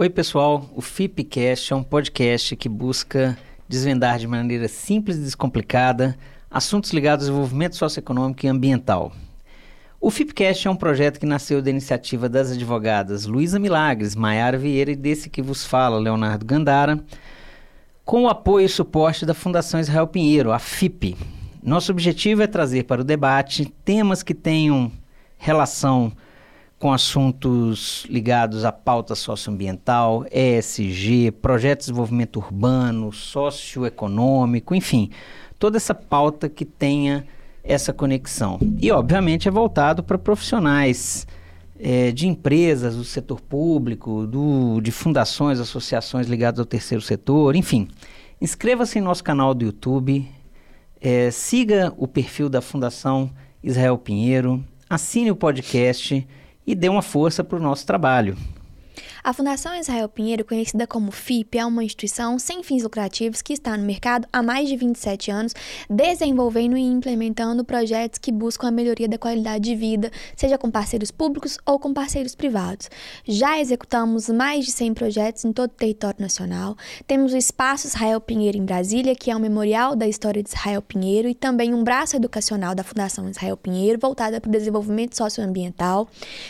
Oi, pessoal. O FIPcast é um podcast que busca desvendar de maneira simples e descomplicada assuntos ligados ao desenvolvimento socioeconômico e ambiental. O FIPcast é um projeto que nasceu da iniciativa das advogadas Luísa Milagres, Maiara Vieira e desse que vos fala, Leonardo Gandara, com o apoio e suporte da Fundação Israel Pinheiro, a FIP. Nosso objetivo é trazer para o debate temas que tenham relação com assuntos ligados à pauta socioambiental, ESG, projetos de desenvolvimento urbano, socioeconômico, enfim, toda essa pauta que tenha essa conexão. E, obviamente, é voltado para profissionais é, de empresas, do setor público, do, de fundações, associações ligadas ao terceiro setor, enfim. Inscreva-se em nosso canal do YouTube, é, siga o perfil da Fundação Israel Pinheiro, assine o podcast e dê uma força para o nosso trabalho. A Fundação Israel Pinheiro, conhecida como FIP, é uma instituição sem fins lucrativos que está no mercado há mais de 27 anos, desenvolvendo e implementando projetos que buscam a melhoria da qualidade de vida, seja com parceiros públicos ou com parceiros privados. Já executamos mais de 100 projetos em todo o território nacional. Temos o Espaço Israel Pinheiro em Brasília, que é um memorial da história de Israel Pinheiro e também um braço educacional da Fundação Israel Pinheiro, voltada para o desenvolvimento socioambiental.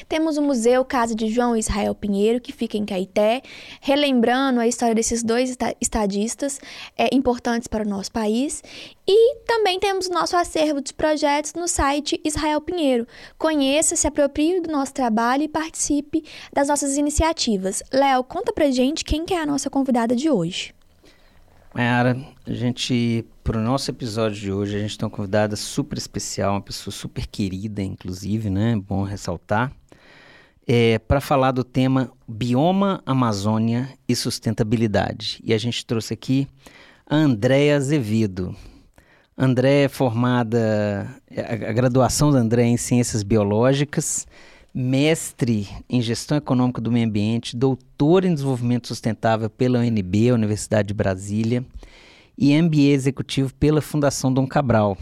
Temos o Museu Casa de João Israel Pinheiro, que fica em Caeté, relembrando a história desses dois estadistas é, importantes para o nosso país. E também temos o nosso acervo de projetos no site Israel Pinheiro. Conheça, se aproprie do nosso trabalho e participe das nossas iniciativas. Léo, conta pra gente quem que é a nossa convidada de hoje. Mayara, a gente, para o nosso episódio de hoje, a gente tem uma convidada super especial, uma pessoa super querida, inclusive, né? Bom ressaltar é, para falar do tema Bioma, Amazônia e Sustentabilidade. E a gente trouxe aqui a Andréa Azevedo. André é formada, a graduação da André é em Ciências Biológicas, mestre em Gestão Econômica do Meio Ambiente, doutor em Desenvolvimento Sustentável pela UNB, Universidade de Brasília, e MBA Executivo pela Fundação Dom Cabral,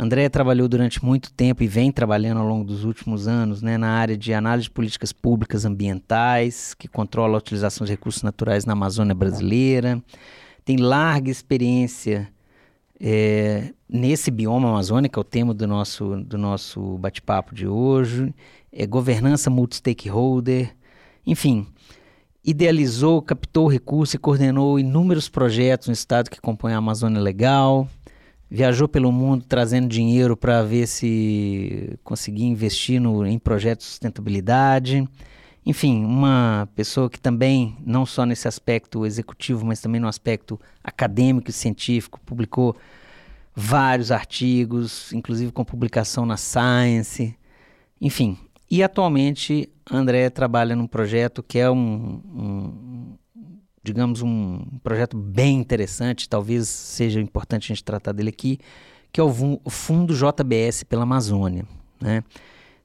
André trabalhou durante muito tempo e vem trabalhando ao longo dos últimos anos né, na área de análise de políticas públicas ambientais, que controla a utilização de recursos naturais na Amazônia brasileira. Tem larga experiência é, nesse bioma amazônico, é o tema do nosso, do nosso bate-papo de hoje. É governança multi-stakeholder. Enfim, idealizou, captou recursos e coordenou inúmeros projetos no estado que compõe a Amazônia Legal viajou pelo mundo trazendo dinheiro para ver se conseguia investir no, em projetos de sustentabilidade. Enfim, uma pessoa que também, não só nesse aspecto executivo, mas também no aspecto acadêmico e científico, publicou vários artigos, inclusive com publicação na Science. Enfim, e atualmente André trabalha num projeto que é um, um digamos, um projeto bem interessante, talvez seja importante a gente tratar dele aqui, que é o, Fundo JBS pela Amazônia. Né?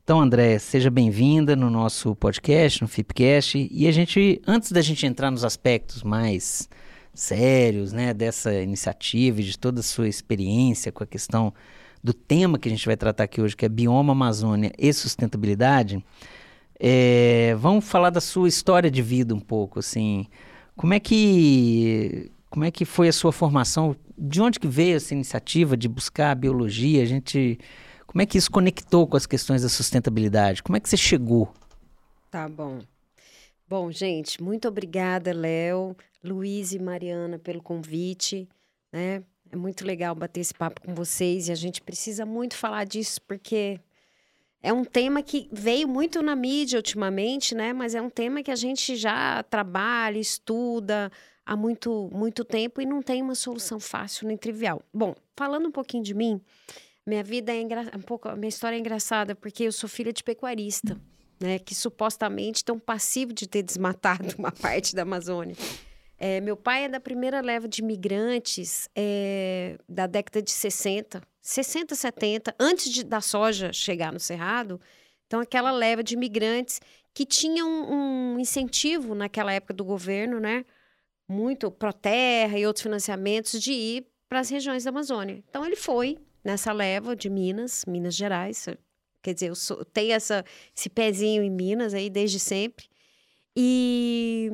Então, André, seja bem-vinda no nosso podcast, no Fipcast. E a gente, antes da gente entrar nos aspectos mais sérios né, dessa iniciativa e de toda a sua experiência com a questão do tema que a gente vai tratar aqui hoje, que é bioma, Amazônia e sustentabilidade, é, vamos falar da sua história de vida um pouco, assim. Como é que como é que foi a sua formação? De onde que veio essa iniciativa de buscar a biologia? A gente como é que isso conectou com as questões da sustentabilidade? Como é que você chegou? Tá bom. Bom, gente, muito obrigada, Léo, Luiz e Mariana, pelo convite. Né? É muito legal bater esse papo com vocês e a gente precisa muito falar disso porque é um tema que veio muito na mídia ultimamente, né? Mas é um tema que a gente já trabalha, estuda há muito, muito tempo e não tem uma solução fácil nem trivial. Bom, falando um pouquinho de mim, minha vida é engra... um pouco, minha história é engraçada porque eu sou filha de pecuarista, né? Que supostamente tem um passivo de ter desmatado uma parte da Amazônia. É, meu pai é da primeira leva de imigrantes é, da década de 60, 60, 70, antes de, da soja chegar no Cerrado. Então, aquela leva de imigrantes que tinham um, incentivo naquela época do governo, né? Muito terra e outros financiamentos de ir para as regiões da Amazônia. Então, ele foi nessa leva de Minas, Minas Gerais. Quer dizer, eu sou, tenho essa, esse pezinho em Minas aí desde sempre. E,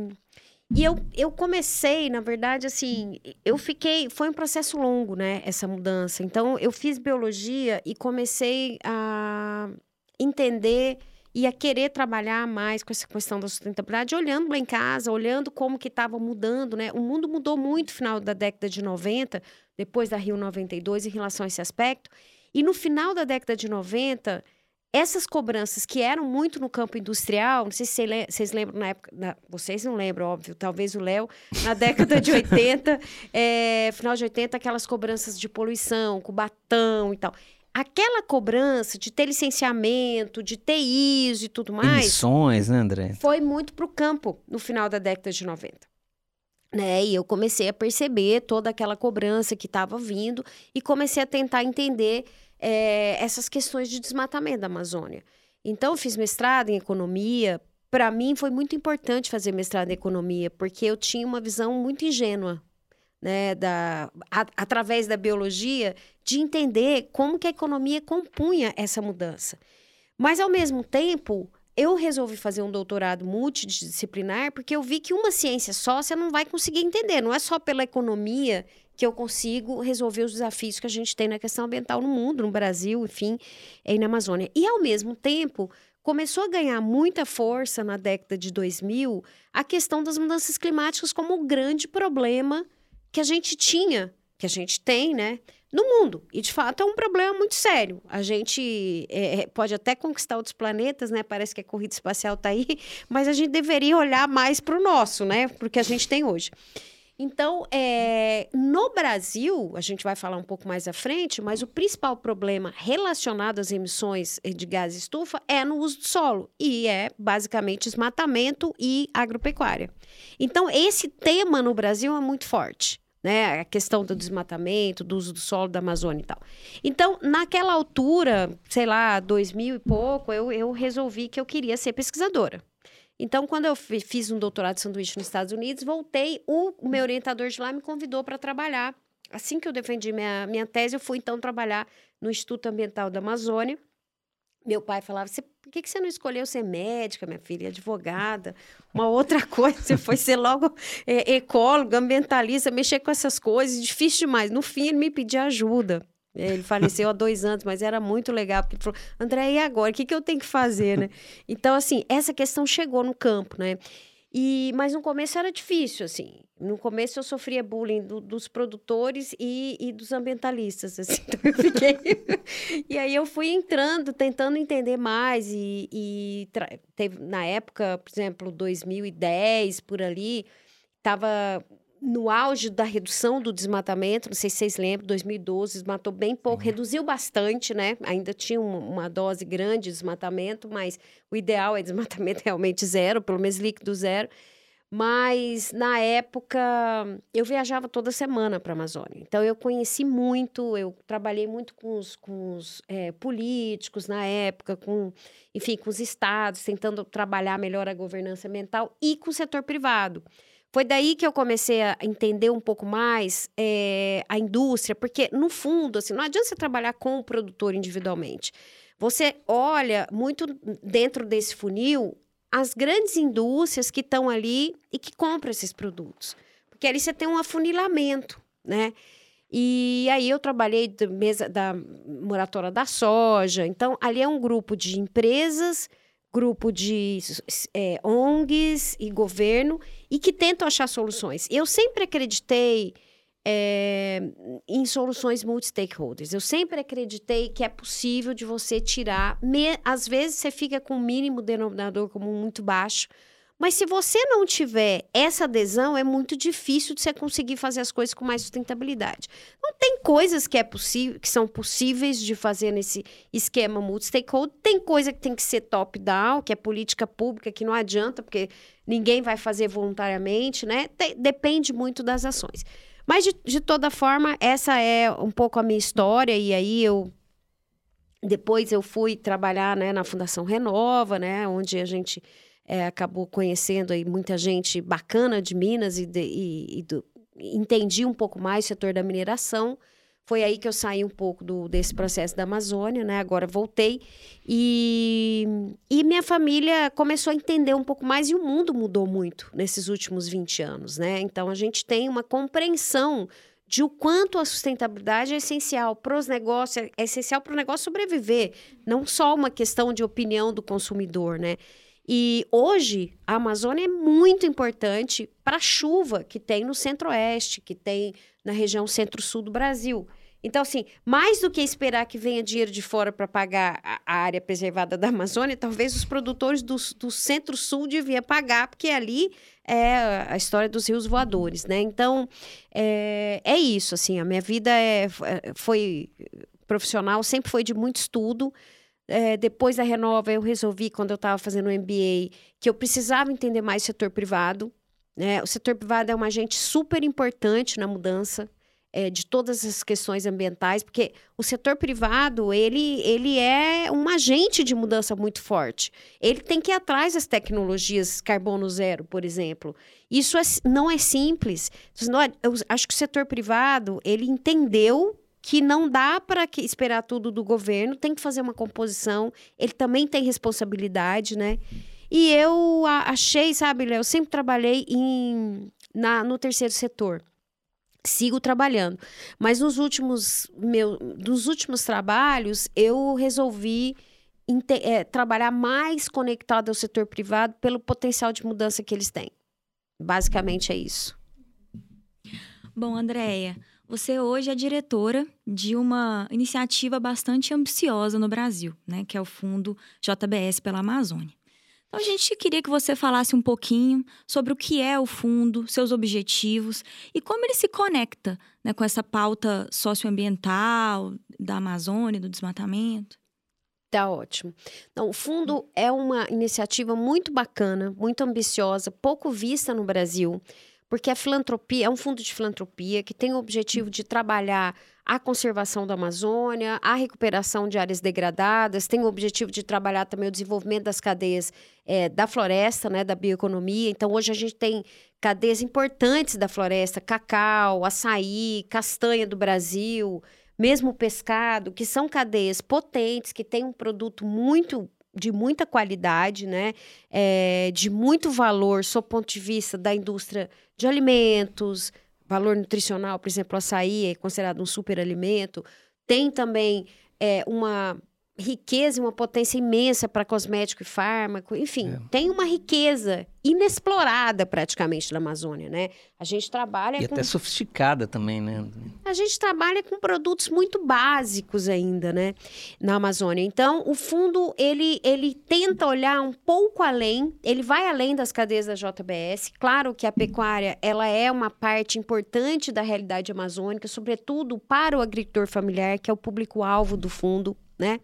e eu, eu comecei, na verdade, assim, eu fiquei. Foi um processo longo, né? Essa mudança. Então, eu fiz biologia e comecei a entender e a querer trabalhar mais com essa questão da sustentabilidade, olhando lá em casa, olhando como que estava mudando, né? O mundo mudou muito no final da década de 90, depois da Rio 92, em relação a esse aspecto. E no final da década de 90, essas cobranças que eram muito no campo industrial, não sei se vocês lembram na época, na, vocês não lembram, óbvio, talvez o Léo, na década de 80, é, final de 80, aquelas cobranças de poluição, com batão e tal aquela cobrança de ter licenciamento, de ter ISO e tudo mais. Emissões, né, André? Foi muito para o campo no final da década de 90. Né? E eu comecei a perceber toda aquela cobrança que estava vindo e comecei a tentar entender é, essas questões de desmatamento da Amazônia. Então, fiz mestrado em economia. Para mim, foi muito importante fazer mestrado em economia, porque eu tinha uma visão muito ingênua né, da, a, através da biologia, de entender como que a economia compunha essa mudança. Mas, ao mesmo tempo, eu resolvi fazer um doutorado multidisciplinar porque eu vi que uma ciência só você não vai conseguir entender. Não é só pela economia que eu consigo resolver os desafios que a gente tem na questão ambiental no mundo, no Brasil, enfim, e na Amazônia. E, ao mesmo tempo, começou a ganhar muita força na década de 2000 a questão das mudanças climáticas como o grande problema que a gente tinha, que a gente tem, né? No mundo. E, de fato, é um problema muito sério. A gente é, é pode até conquistar outros planetas, né? Parece que a corrida espacial está aí, mas a gente deveria olhar mais para o nosso, né? Porque a gente tem hoje. Então, é, no Brasil, a gente vai falar um pouco mais à frente, mas o principal problema relacionado às emissões de gás estufa é no uso do solo, e é basicamente desmatamento e agropecuária. Então, esse tema no Brasil é muito forte. Né, a questão do desmatamento, do uso do solo da Amazônia e tal. Então, naquela altura, sei lá, 2000 e pouco, eu, eu resolvi que eu queria ser pesquisadora. Então, quando eu fiz um doutorado de sanduíche nos Estados Unidos, voltei, o meu orientador de lá me convidou para trabalhar. Assim que eu defendi minha, minha tese, eu fui então trabalhar no Instituto Ambiental da Amazônia. Meu pai falava: por que, que você não escolheu ser médica, minha filha, advogada? Uma outra coisa, você foi ser logo é, ecóloga, ambientalista, mexer com essas coisas, difícil demais. No fim, ele me pediu ajuda. Ele faleceu há dois anos, mas era muito legal, porque ele falou, André, e agora? O que, que eu tenho que fazer, né? Então, assim, essa questão chegou no campo, né? E, mas no começo era difícil, assim. No começo eu sofria bullying do, dos produtores e, e, dos ambientalistas, assim. Então eu fiquei... e aí eu fui entrando, tentando entender mais e, e teve, na época, por exemplo, 2010, por ali, estava no auge da redução do desmatamento, não sei se vocês lembram, 2012 desmatou bem pouco, uhum. reduziu bastante, né? Ainda tinha uma, uma, dose grande de desmatamento, mas o ideal é desmatamento realmente zero, pelo menos líquido zero. Mas na época eu viajava toda semana para a Amazônia, então eu conheci muito, eu trabalhei muito com os, com os é, políticos na época, com, enfim, com os estados, tentando trabalhar melhor a governança ambiental e com o setor privado. Foi daí que eu comecei a entender um pouco mais é, a indústria, porque, no fundo, assim, não adianta você trabalhar com o produtor individualmente. Você olha muito dentro desse funil as grandes indústrias que estão ali e que compram esses produtos. Porque ali você tem um afunilamento, né? E aí eu trabalhei mesa da moratória da soja. Então, ali é um grupo de empresas grupo de é, ONGs e governo e que tentam achar soluções. Eu sempre acreditei é, em soluções multi-stakeholders. Eu sempre acreditei que é possível de você tirar. Me, às vezes você fica com o mínimo denominador comum muito baixo, mas se você não tiver essa adesão, é muito difícil de você conseguir fazer as coisas com mais sustentabilidade. Não tem coisas que, é possível, que são possíveis de fazer nesse esquema multi-stakeholder, tem coisa que tem que ser top-down, que é política pública, que não adianta, porque ninguém vai fazer voluntariamente, né? Tem, depende muito das ações. Mas, de, de toda forma, essa é um pouco a minha história, e aí eu depois eu fui trabalhar né, na Fundação Renova, né, onde a gente é, acabou conhecendo aí muita gente bacana de Minas e, de, e, e do, entendi um pouco mais o setor da mineração. Foi aí que eu saí um pouco do, desse processo da Amazônia, né? Agora voltei. E, e minha família começou a entender um pouco mais e o mundo mudou muito nesses últimos 20 anos, né? Então a gente tem uma compreensão de o quanto a sustentabilidade é essencial para os negócios, é essencial para o negócio sobreviver, não só uma questão de opinião do consumidor, né? E hoje a Amazônia é muito importante para a chuva que tem no centro-oeste, que tem na região centro-sul do Brasil. Então, assim, mais do que esperar que venha dinheiro de fora para pagar a, área preservada da Amazônia, talvez os produtores do, do centro-sul deviam pagar, porque ali é a história dos rios voadores, né? Então, é, é isso, assim, a minha vida é, é foi profissional, sempre foi de muito estudo. É, depois da Renova, eu resolvi, quando eu estava fazendo o MBA, que eu precisava entender mais o setor privado. Né? O setor privado é um agente super importante na mudança é, de todas as questões ambientais, porque o setor privado ele, ele é um agente de mudança muito forte. Ele tem que ir atrás das tecnologias carbono zero, por exemplo. Isso é, não é simples. Eu acho que o setor privado ele entendeu que não dá para esperar tudo do governo, tem que fazer uma composição. Ele também tem responsabilidade, né? E eu achei, sabe, Léo, eu sempre trabalhei em, na, no terceiro setor sigo trabalhando. Mas nos últimos, meu, nos últimos trabalhos, eu resolvi é, trabalhar mais conectado ao setor privado pelo potencial de mudança que eles têm. Basicamente é isso. Bom, Andréia, você hoje é diretora de uma iniciativa bastante ambiciosa no Brasil, né, que é o Fundo JBS pela Amazônia. Então, a gente queria que você falasse um pouquinho sobre o que é o fundo, seus objetivos e como ele se conecta né, com essa pauta socioambiental da Amazônia, do desmatamento. Tá ótimo. Então, o fundo é uma iniciativa muito bacana, muito ambiciosa, pouco vista no Brasil, porque a filantropia é um fundo de filantropia que tem o objetivo de trabalhar a conservação da Amazônia, a recuperação de áreas degradadas, tem o objetivo de trabalhar também o desenvolvimento das cadeias é, da floresta, né, da bioeconomia. Então, hoje a gente tem cadeias importantes da floresta, cacau, açaí, castanha do Brasil, mesmo pescado, que são cadeias potentes, que têm um produto muito de muita qualidade, né? É, de muito valor, sob ponto de vista da indústria de alimentos, valor nutricional, por exemplo, açaí é considerado um superalimento. Tem também é, uma riqueza e uma potência imensa para cosmético e fármaco, enfim, é. tem uma riqueza inexplorada praticamente na Amazônia, né? A gente trabalha e com... até sofisticada também, né? A gente trabalha com produtos muito básicos ainda, né? Na Amazônia. Então, o fundo ele ele tenta olhar um pouco além, ele vai além das cadeias da JBS. Claro que a pecuária ela é uma parte importante da realidade amazônica, sobretudo para o agricultor familiar, que é o público alvo do fundo né?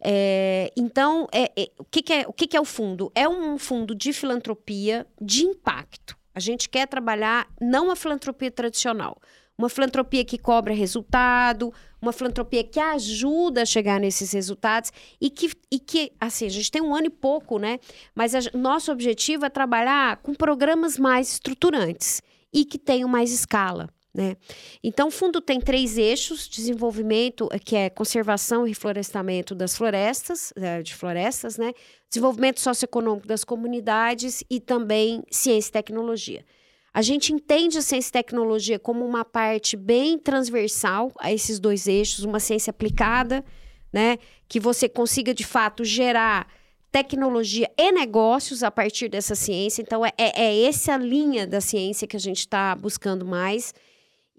É, então, é, é, o, que, que, é, o que, que é o fundo? É um fundo de filantropia de impacto. A gente quer trabalhar não a filantropia tradicional, uma filantropia que cobra resultado, uma filantropia que ajuda a chegar nesses resultados e que, e que assim, a gente tem um ano e pouco, né? Mas a, nosso objetivo é trabalhar com programas mais estruturantes e que tenham mais escala. Né? Então, o fundo tem três eixos: desenvolvimento, eh, que é conservação e reflorestamento das florestas, eh, de florestas, né? desenvolvimento socioeconômico das comunidades e também ciência e tecnologia. A gente entende a ciência e tecnologia como uma parte bem transversal a esses dois eixos, uma ciência aplicada, né? que você consiga de fato gerar tecnologia e negócios a partir dessa ciência. Então, é, é, é essa linha da ciência que a gente está buscando mais.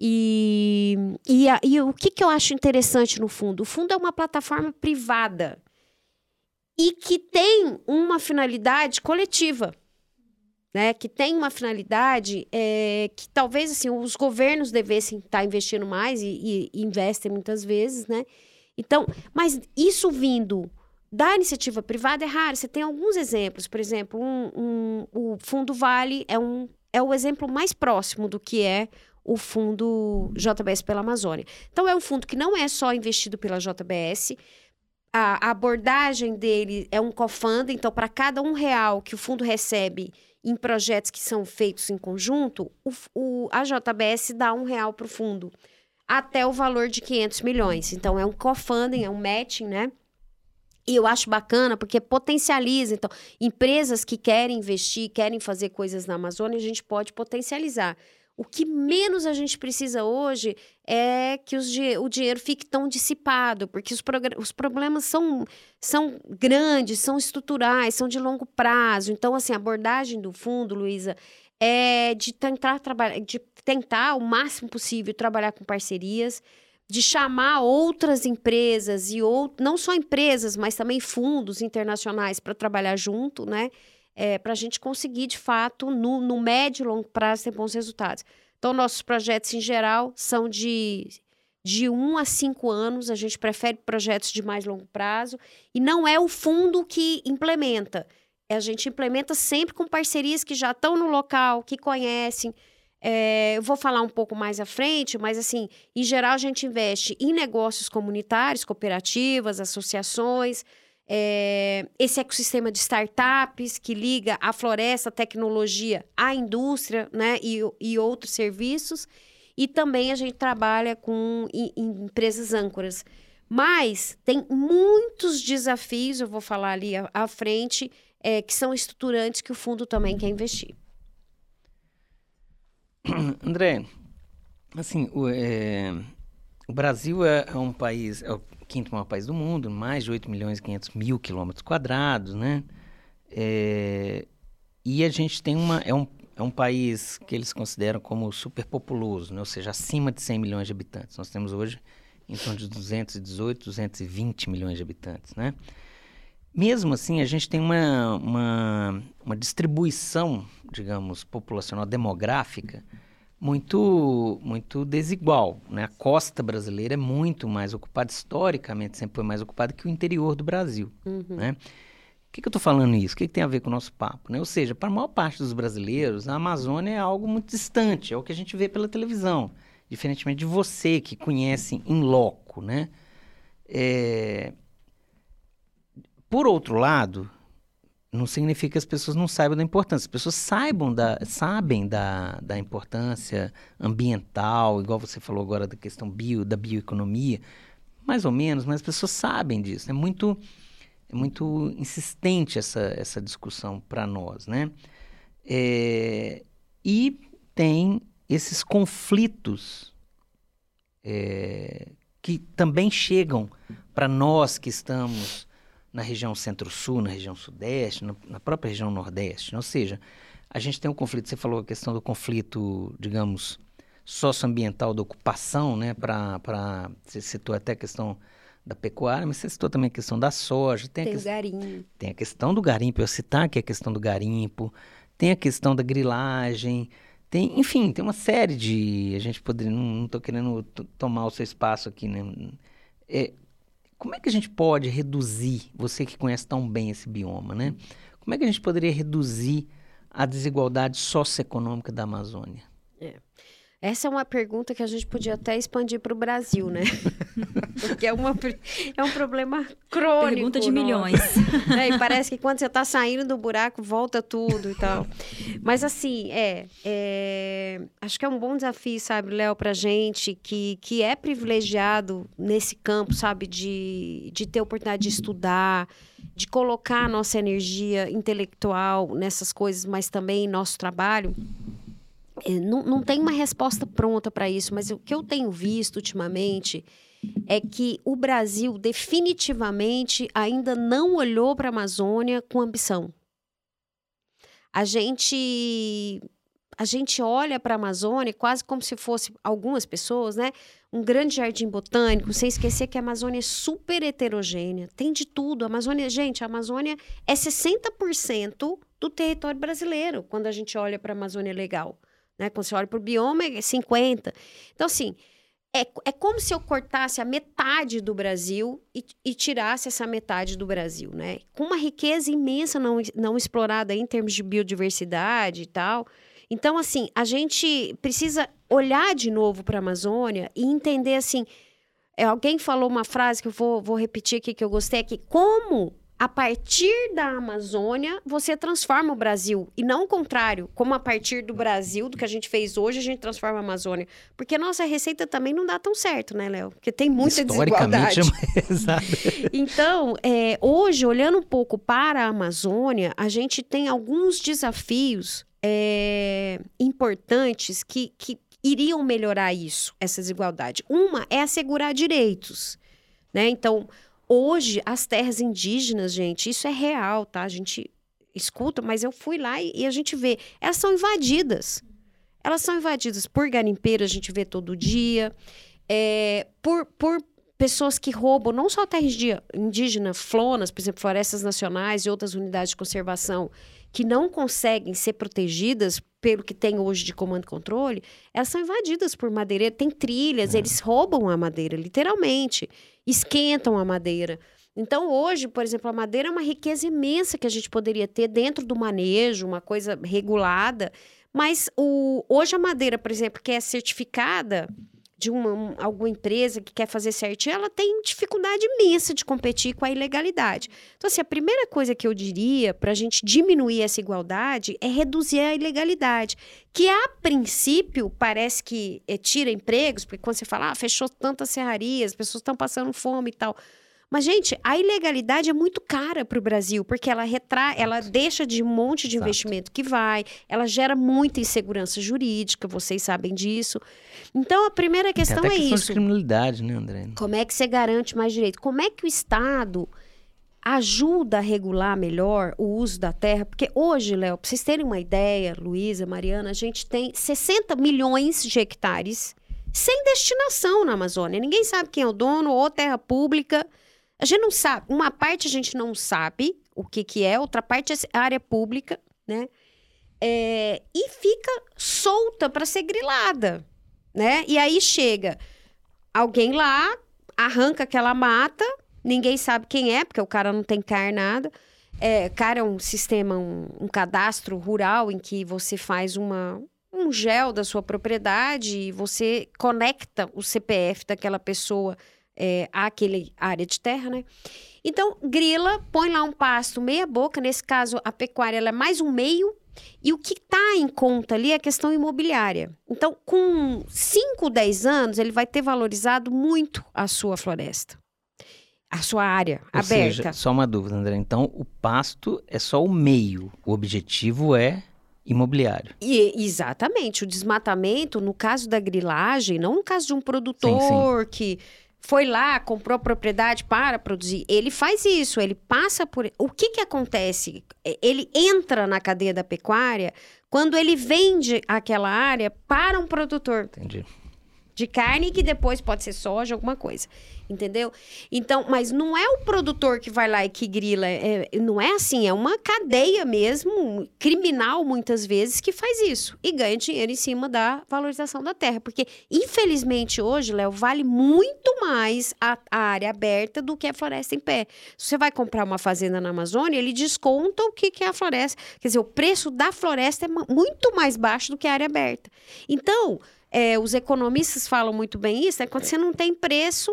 E, e, e o que, que eu acho interessante no fundo? O fundo é uma plataforma privada e que tem uma finalidade coletiva. Né, que tem uma finalidade é, que talvez assim os governos devessem estar tá investindo mais e, e, investem muitas vezes, né? Então, mas isso vindo da iniciativa privada é raro. Você tem alguns exemplos, por exemplo, um, um, o Fundo Vale é, um, é o exemplo mais próximo do que é o fundo JBS pela Amazônia. Então, é um fundo que não é só investido pela JBS, a, abordagem dele é um cofund, então, para cada um real que o fundo recebe em projetos que são feitos em conjunto, o, o, a JBS dá um real para o fundo. até o valor de 500 milhões. Então, é um co-funding, é um matching, né? E eu acho bacana porque potencializa. Então, empresas que querem investir, querem fazer coisas na Amazônia, a gente pode potencializar. O que menos a gente precisa hoje é que os, o dinheiro fique tão dissipado, porque os, os problemas são, são grandes, são estruturais, são de longo prazo. Então, assim, a abordagem do fundo, Luísa, é de tentar trabalhar, de tentar o máximo possível trabalhar com parcerias, de chamar outras empresas e ou, não só empresas, mas também fundos internacionais para trabalhar junto, né? É, para a gente conseguir, de fato, no, no médio e longo prazo, ter bons resultados. Então, nossos projetos, em geral, são de, de um a cinco anos. A gente prefere projetos de mais longo prazo. E não é o fundo que implementa. A gente implementa sempre com parcerias que já estão no local, que conhecem. É, eu vou falar um pouco mais à frente, mas assim, em geral a gente investe em negócios comunitários, cooperativas, associações, é, esse ecossistema de startups que liga a floresta, a tecnologia, à indústria né, e, e outros serviços. E também a gente trabalha com em, em empresas âncoras. Mas tem muitos desafios, eu vou falar ali à, à frente, é, que são estruturantes que o fundo também quer investir. André, assim, o, é, o Brasil é, é, um país, é o quinto maior país do mundo, mais de 8 milhões e 500 mil quilômetros quadrados, né? É, e a gente tem uma, é um, é um país que eles consideram como superpopuloso, né? ou seja, acima de 100 milhões de habitantes. Nós temos hoje em torno de 218, 220 milhões de habitantes, né? Mesmo assim, a gente tem uma, uma, uma distribuição, digamos, populacional demográfica muito muito desigual. Né? A costa brasileira é muito mais ocupada, historicamente sempre foi mais ocupada que o interior do Brasil. Uhum. Né? O que, que eu estou falando isso? O que, que, tem a ver com o nosso papo? Né? Ou seja, para a maior parte dos brasileiros, a Amazônia é algo muito distante, é o que a gente vê pela televisão. Diferentemente de você que conhece em loco. Né? É... Por outro lado, não significa que as pessoas não saibam da importância. As pessoas saibam da, sabem da, da importância ambiental, igual você falou agora da questão bio, da bioeconomia, mais ou menos, mas as pessoas sabem disso. É muito, é muito insistente essa, essa discussão para nós, né? É, e tem esses conflitos é, que também chegam para nós que estamos na região centro-sul, na região sudeste, no, na própria região nordeste. Ou seja, a gente tem um conflito, você falou a questão do conflito, digamos, socioambiental da ocupação, né? Para você citou até a questão da pecuária, mas você citou também a questão da soja. Tem, tem a que... garimpo. Tem a questão do garimpo, eu citar é a questão do garimpo, tem a questão da grilagem, tem, enfim, tem uma série de. A gente poderia. Não estou querendo tomar o seu espaço aqui, né? É, como é que a gente pode reduzir, você que conhece tão bem esse bioma, né? Como é que a gente poderia reduzir a desigualdade socioeconômica da Amazônia? Essa é uma pergunta que a gente podia até expandir para o Brasil, né? Porque é, uma, é um problema crônico. Pergunta de milhões. É, e parece que quando você está saindo do buraco, volta tudo e tal. Mas assim, é, é acho que é um bom desafio, sabe, Léo, para gente que, que é privilegiado nesse campo, sabe, de, de ter oportunidade de estudar, de colocar a nossa energia intelectual nessas coisas, mas também em nosso trabalho não, não tem uma resposta pronta para isso, mas o que eu tenho visto ultimamente é que o Brasil definitivamente ainda não olhou para a Amazônia com ambição. A gente a gente olha para a Amazônia quase como se fosse algumas pessoas, né? Um grande jardim botânico, sem esquecer que a Amazônia é super heterogênea, tem de tudo. A Amazônia, gente, a Amazônia é 60% do território brasileiro quando a gente olha para a Amazônia legal. Né? Quando você olha para o bioma, é 50. Então, assim, é, é como se eu cortasse a metade do Brasil e, e, tirasse essa metade do Brasil, né? Com uma riqueza imensa não, não explorada em termos de biodiversidade e tal. Então, assim, a gente precisa olhar de novo para a Amazônia e entender, assim... É, alguém falou uma frase que eu vou, vou repetir aqui que eu gostei, é que como a partir da Amazônia, você transforma o Brasil. E não o contrário, como a partir do Brasil, do que a gente fez hoje, a gente transforma a Amazônia. Porque a nossa receita também não dá tão certo, né, Léo? Porque tem muita desigualdade. exato. Então, é, hoje, olhando um pouco para a Amazônia, a gente tem alguns desafios é, importantes que, que iriam melhorar isso, essa desigualdade. Uma é assegurar direitos, né? Então, Hoje, as terras indígenas, gente, isso é real, tá? A gente escuta, mas eu fui lá e, e a gente vê, elas são invadidas. Elas são invadidas por garimpeiros, a gente vê todo dia, é, por, por pessoas que roubam não só terra indígena, flonas, por exemplo, florestas nacionais e outras unidades de conservação, que não conseguem ser protegidas pelo que tem hoje de comando e controle, elas são invadidas por madeireiro. Tem trilhas, é. eles roubam a madeira, literalmente esquentam a madeira. Então, hoje, por exemplo, a madeira é uma riqueza imensa que a gente poderia ter dentro do manejo, uma coisa regulada. Mas o, hoje a madeira, por exemplo, que é certificada de uma, um, alguma empresa que quer fazer certinho, ela tem dificuldade imensa de competir com a ilegalidade. Então, assim, a primeira coisa que eu diria para a gente diminuir essa igualdade é reduzir a ilegalidade, que a princípio parece que é, tira empregos, porque quando você fala, ah, fechou tantas serrarias, as pessoas estão passando fome e tal. Mas, gente, a ilegalidade é muito cara para o Brasil, porque ela retrai, ela deixa de um monte de Exato. investimento que vai, ela gera muita insegurança jurídica, vocês sabem disso. Então, a primeira questão até é questão isso. De criminalidade, né, André? Como é que você garante mais direito? Como é que o Estado ajuda a regular melhor o uso da terra? Porque hoje, Léo, para vocês terem uma ideia, Luísa, Mariana, a gente tem 60 milhões de hectares sem destinação na Amazônia. Ninguém sabe quem é o dono, ou terra pública. A gente não sabe. Uma parte a gente não sabe o que, que é, outra parte é área pública, né? É, e fica solta para ser grilada, né? E aí chega alguém lá, arranca aquela mata, ninguém sabe quem é, porque o cara não tem carnada. É, cara é um sistema, um, um cadastro rural em que você faz uma, um gel da sua propriedade e você conecta o CPF daquela pessoa é, àquele área de terra, né? Então, grila, põe lá um pasto meia boca, nesse caso a pecuária é mais um meio, e o que está em conta ali é a questão imobiliária. Então, com 5, 10 anos, ele vai ter valorizado muito a sua floresta, a sua área Ou aberta. Seja, só uma dúvida, André. Então, o pasto é só o meio, o objetivo é imobiliário. E, exatamente. O desmatamento, no caso da grilagem, não no caso de um produtor sim, sim. que foi lá, comprou propriedade para produzir. Ele faz isso, ele passa por. O que, que acontece? Ele entra na cadeia da pecuária quando ele vende aquela área para um produtor. Entendi. De carne que depois pode ser soja, alguma coisa entendeu? Então, mas não é o produtor que vai lá e que grila, é, não é assim, é uma cadeia mesmo, criminal muitas vezes, que faz isso e ganha dinheiro em cima da valorização da terra, porque infelizmente hoje, Léo, vale muito mais a, a, área aberta do que a floresta em pé. Se você vai comprar uma fazenda na Amazônia, ele desconta o que, que é a floresta, quer dizer, o preço da floresta é muito mais baixo do que a área aberta. Então, é, os economistas falam muito bem isso, é quando você não tem preço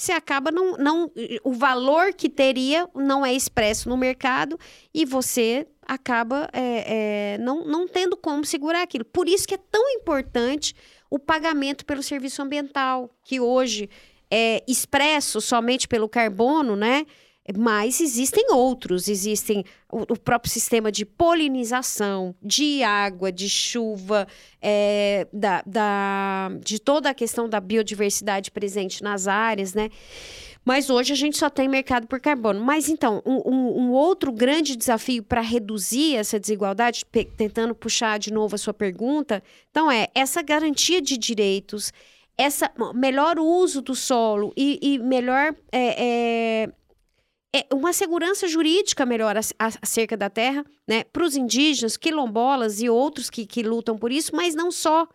você acaba não, não. O valor que teria não é expresso no mercado e você acaba é, é, não, não tendo como segurar aquilo. Por isso que é tão importante o pagamento pelo serviço ambiental, que hoje é expresso somente pelo carbono, né? Mas existem outros, existem o, o, próprio sistema de polinização, de água, de chuva, é, da, da, de toda a questão da biodiversidade presente nas áreas, né? Mas hoje a gente só tem mercado por carbono. Mas então, um, um, um outro grande desafio para reduzir essa desigualdade, tentando puxar de novo a sua pergunta, então é essa garantia de direitos, essa melhor uso do solo e, e melhor é, é, é uma segurança jurídica melhor acerca da terra, né, para os indígenas, quilombolas e outros que, que lutam por isso, mas não só.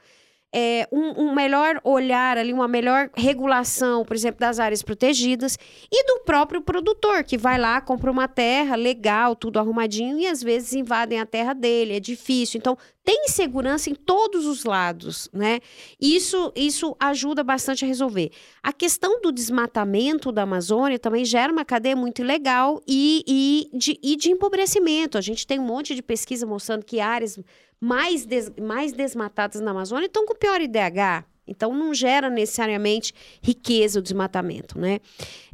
É, um, um, melhor olhar ali, uma melhor regulação, por exemplo, das áreas protegidas e do próprio produtor, que vai lá, compra uma terra legal, tudo arrumadinho, e às vezes invadem a terra dele, é difícil. Então, tem insegurança em todos os lados, né? Isso, isso ajuda bastante a resolver. A questão do desmatamento da Amazônia também gera uma cadeia muito ilegal e, e, de, e de empobrecimento. A gente tem um monte de pesquisa mostrando que áreas mais, des, mais desmatadas na Amazônia estão com pior IDH. Então, não gera necessariamente riqueza o desmatamento, né?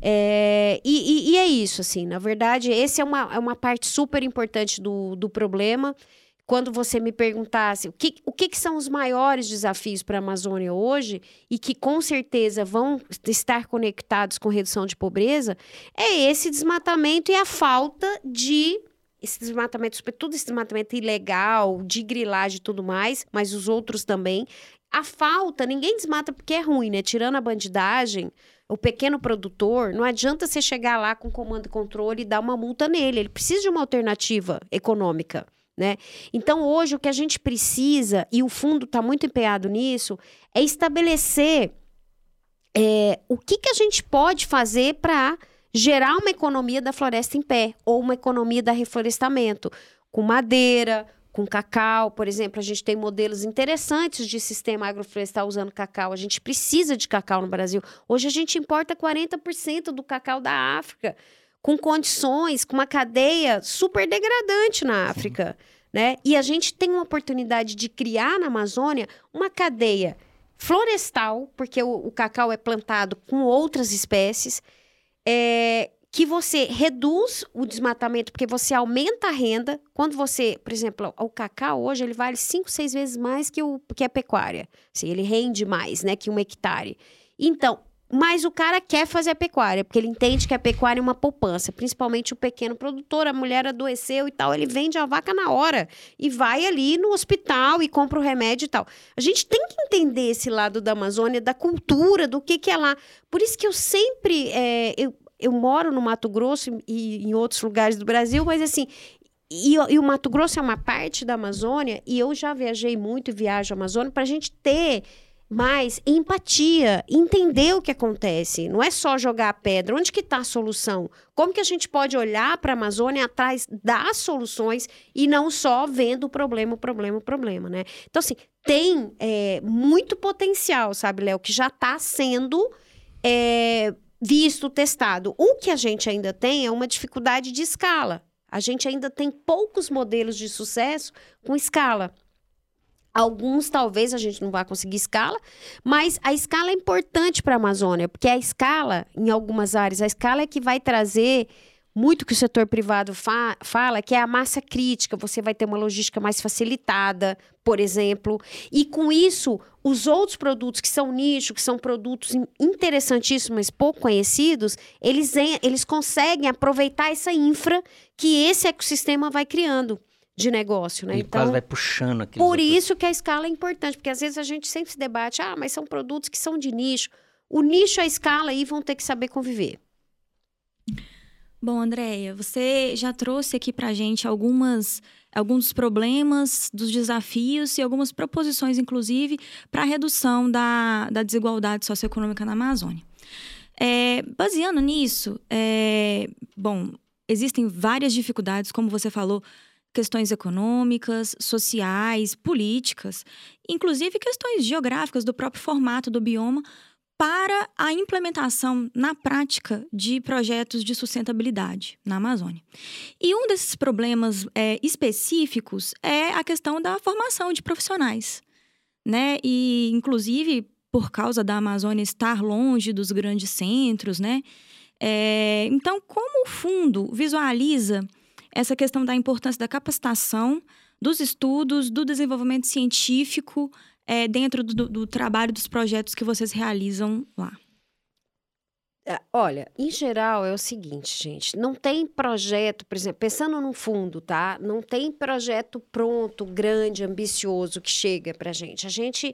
É, e, e, e, é isso, assim, na verdade, esse é uma, é uma parte super importante do, do problema. Quando você me perguntasse o que, o que, que são os maiores desafios para a Amazônia hoje e que com certeza vão estar conectados com redução de pobreza, é esse desmatamento e a falta de esse desmatamento, tudo esse desmatamento ilegal, de grilagem e tudo mais, mas os outros também. A falta, ninguém desmata porque é ruim, né? Tirando a bandidagem, o pequeno produtor, não adianta você chegar lá com comando e controle e dar uma multa nele. Ele precisa de uma alternativa econômica. Né? Então, hoje, o que a gente precisa, e o fundo está muito empenhado nisso, é estabelecer é, o que, que a gente pode fazer para gerar uma economia da floresta em pé, ou uma economia da reflorestamento, com madeira, com cacau, por exemplo, a gente tem modelos interessantes de sistema agroflorestal usando cacau. A gente precisa de cacau no Brasil. Hoje a gente importa 40% do cacau da África, com condições, com uma cadeia super degradante na África, né? E a gente tem uma oportunidade de criar na Amazônia uma cadeia florestal, porque o, o cacau é plantado com outras espécies é, que você reduz o desmatamento, porque você aumenta a renda. Quando você, por exemplo, o cacau hoje ele vale 5, 6 vezes mais que, o, que a pecuária. Assim, ele rende mais, né, que um hectare. Então, mas o cara quer fazer a pecuária, porque ele entende que a pecuária é uma poupança, principalmente o pequeno produtor, a mulher adoeceu e tal, ele vende a vaca na hora e vai ali no hospital e compra o remédio e tal. A gente tem que entender esse lado da Amazônia, da cultura, do que, que é lá. Por isso que eu sempre. É, eu, eu moro no Mato Grosso e em outros lugares do Brasil, mas assim, e, e, o Mato Grosso é uma parte da Amazônia, e eu já viajei muito e viajo à Amazônia para a gente ter mais empatia, entender o que acontece. Não é só jogar a pedra. Onde que está a solução? Como que a gente pode olhar para a Amazônia atrás das soluções e não só vendo o problema, o problema, o problema, né? Então, assim, tem é, muito potencial, sabe, Léo, que já está sendo é, visto, testado. O que a gente ainda tem é uma dificuldade de escala. A gente ainda tem poucos modelos de sucesso com escala. Alguns talvez a gente não vá conseguir escala, mas a escala é importante para a Amazônia, porque a escala, em algumas áreas, a escala é que vai trazer muito que o setor privado fa fala, que é a massa crítica, você vai ter uma logística mais facilitada, por exemplo, e com isso, os outros produtos que são nicho, que são produtos interessantíssimos, mas pouco conhecidos, eles, eles conseguem aproveitar essa infra que esse ecossistema vai criando de negócio, né? Ele então, quase vai puxando aquilo. Por isso que a escala é importante, porque às vezes a gente sempre se debate, ah, mas são produtos que são de nicho. O nicho e a escala aí vão ter que saber conviver. Bom, Andréia, você já trouxe aqui para gente algumas alguns dos problemas, dos desafios e algumas proposições, inclusive, para a redução da, da desigualdade socioeconômica na Amazônia. É, baseando nisso, é, bom, existem várias dificuldades, como você falou, questões econômicas, sociais, políticas, inclusive questões geográficas do próprio formato do bioma para a implementação na prática de projetos de sustentabilidade na Amazônia. E um desses problemas é, específicos é a questão da formação de profissionais, né? E inclusive por causa da Amazônia estar longe dos grandes centros, né? É, então, como o fundo visualiza essa questão da importância da capacitação, dos estudos, do desenvolvimento científico é, dentro do, do trabalho dos projetos que vocês realizam lá? É, olha, em geral é o seguinte, gente, não tem projeto, por exemplo, pensando no fundo, tá? Não tem projeto pronto, grande, ambicioso que chega pra gente. A gente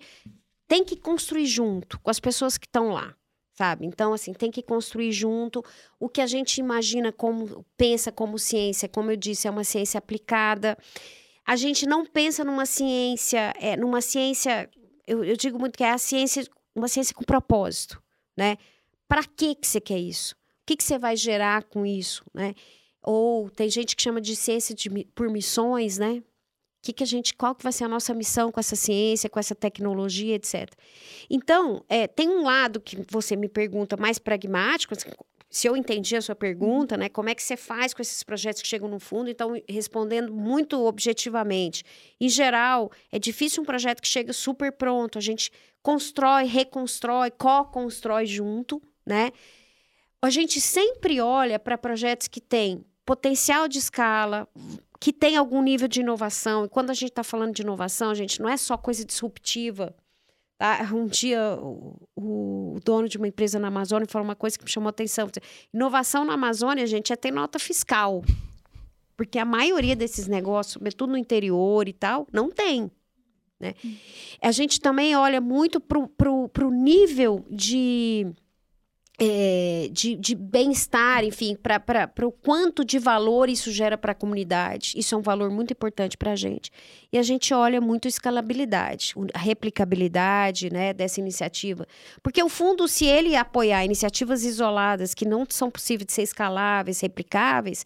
tem que construir junto com as pessoas que estão lá sabe? Então, assim, tem que construir junto o que a gente imagina como, pensa como ciência, como eu disse, é uma ciência aplicada. A gente não pensa numa ciência, é, numa ciência eu, eu digo muito que é a ciência, uma ciência com propósito, né? Para que que você quer isso? O que que você vai gerar com isso, né? Ou tem gente que chama de ciência de, por missões, né? Que que a gente, qual que vai ser a nossa missão com essa ciência, com essa tecnologia, etc. Então, é, tem um lado que você me pergunta mais pragmático, assim, se eu entendi a sua pergunta, né? Como é que você faz com esses projetos que chegam no fundo? Então, respondendo muito objetivamente. Em geral, é difícil um projeto que chega super pronto. A gente constrói, reconstrói, co-constrói junto, né? A gente sempre olha para projetos que têm potencial de escala, que tem algum nível de inovação. E quando a gente está falando de inovação, gente, não é só coisa disruptiva. Tá? Um dia, o, o, dono de uma empresa na Amazônia falou uma coisa que me chamou a atenção. Inovação na Amazônia, gente, é ter nota fiscal. Porque a maioria desses negócios, sobretudo no interior e tal, não tem. Né? A gente também olha muito para o nível de é, de, de bem-estar, enfim, para o quanto de valor isso gera para a comunidade. Isso é um valor muito importante para a gente. E a gente olha muito escalabilidade, a replicabilidade né, dessa iniciativa. Porque o fundo, se ele apoiar iniciativas isoladas que não são possíveis de ser escaláveis, replicáveis,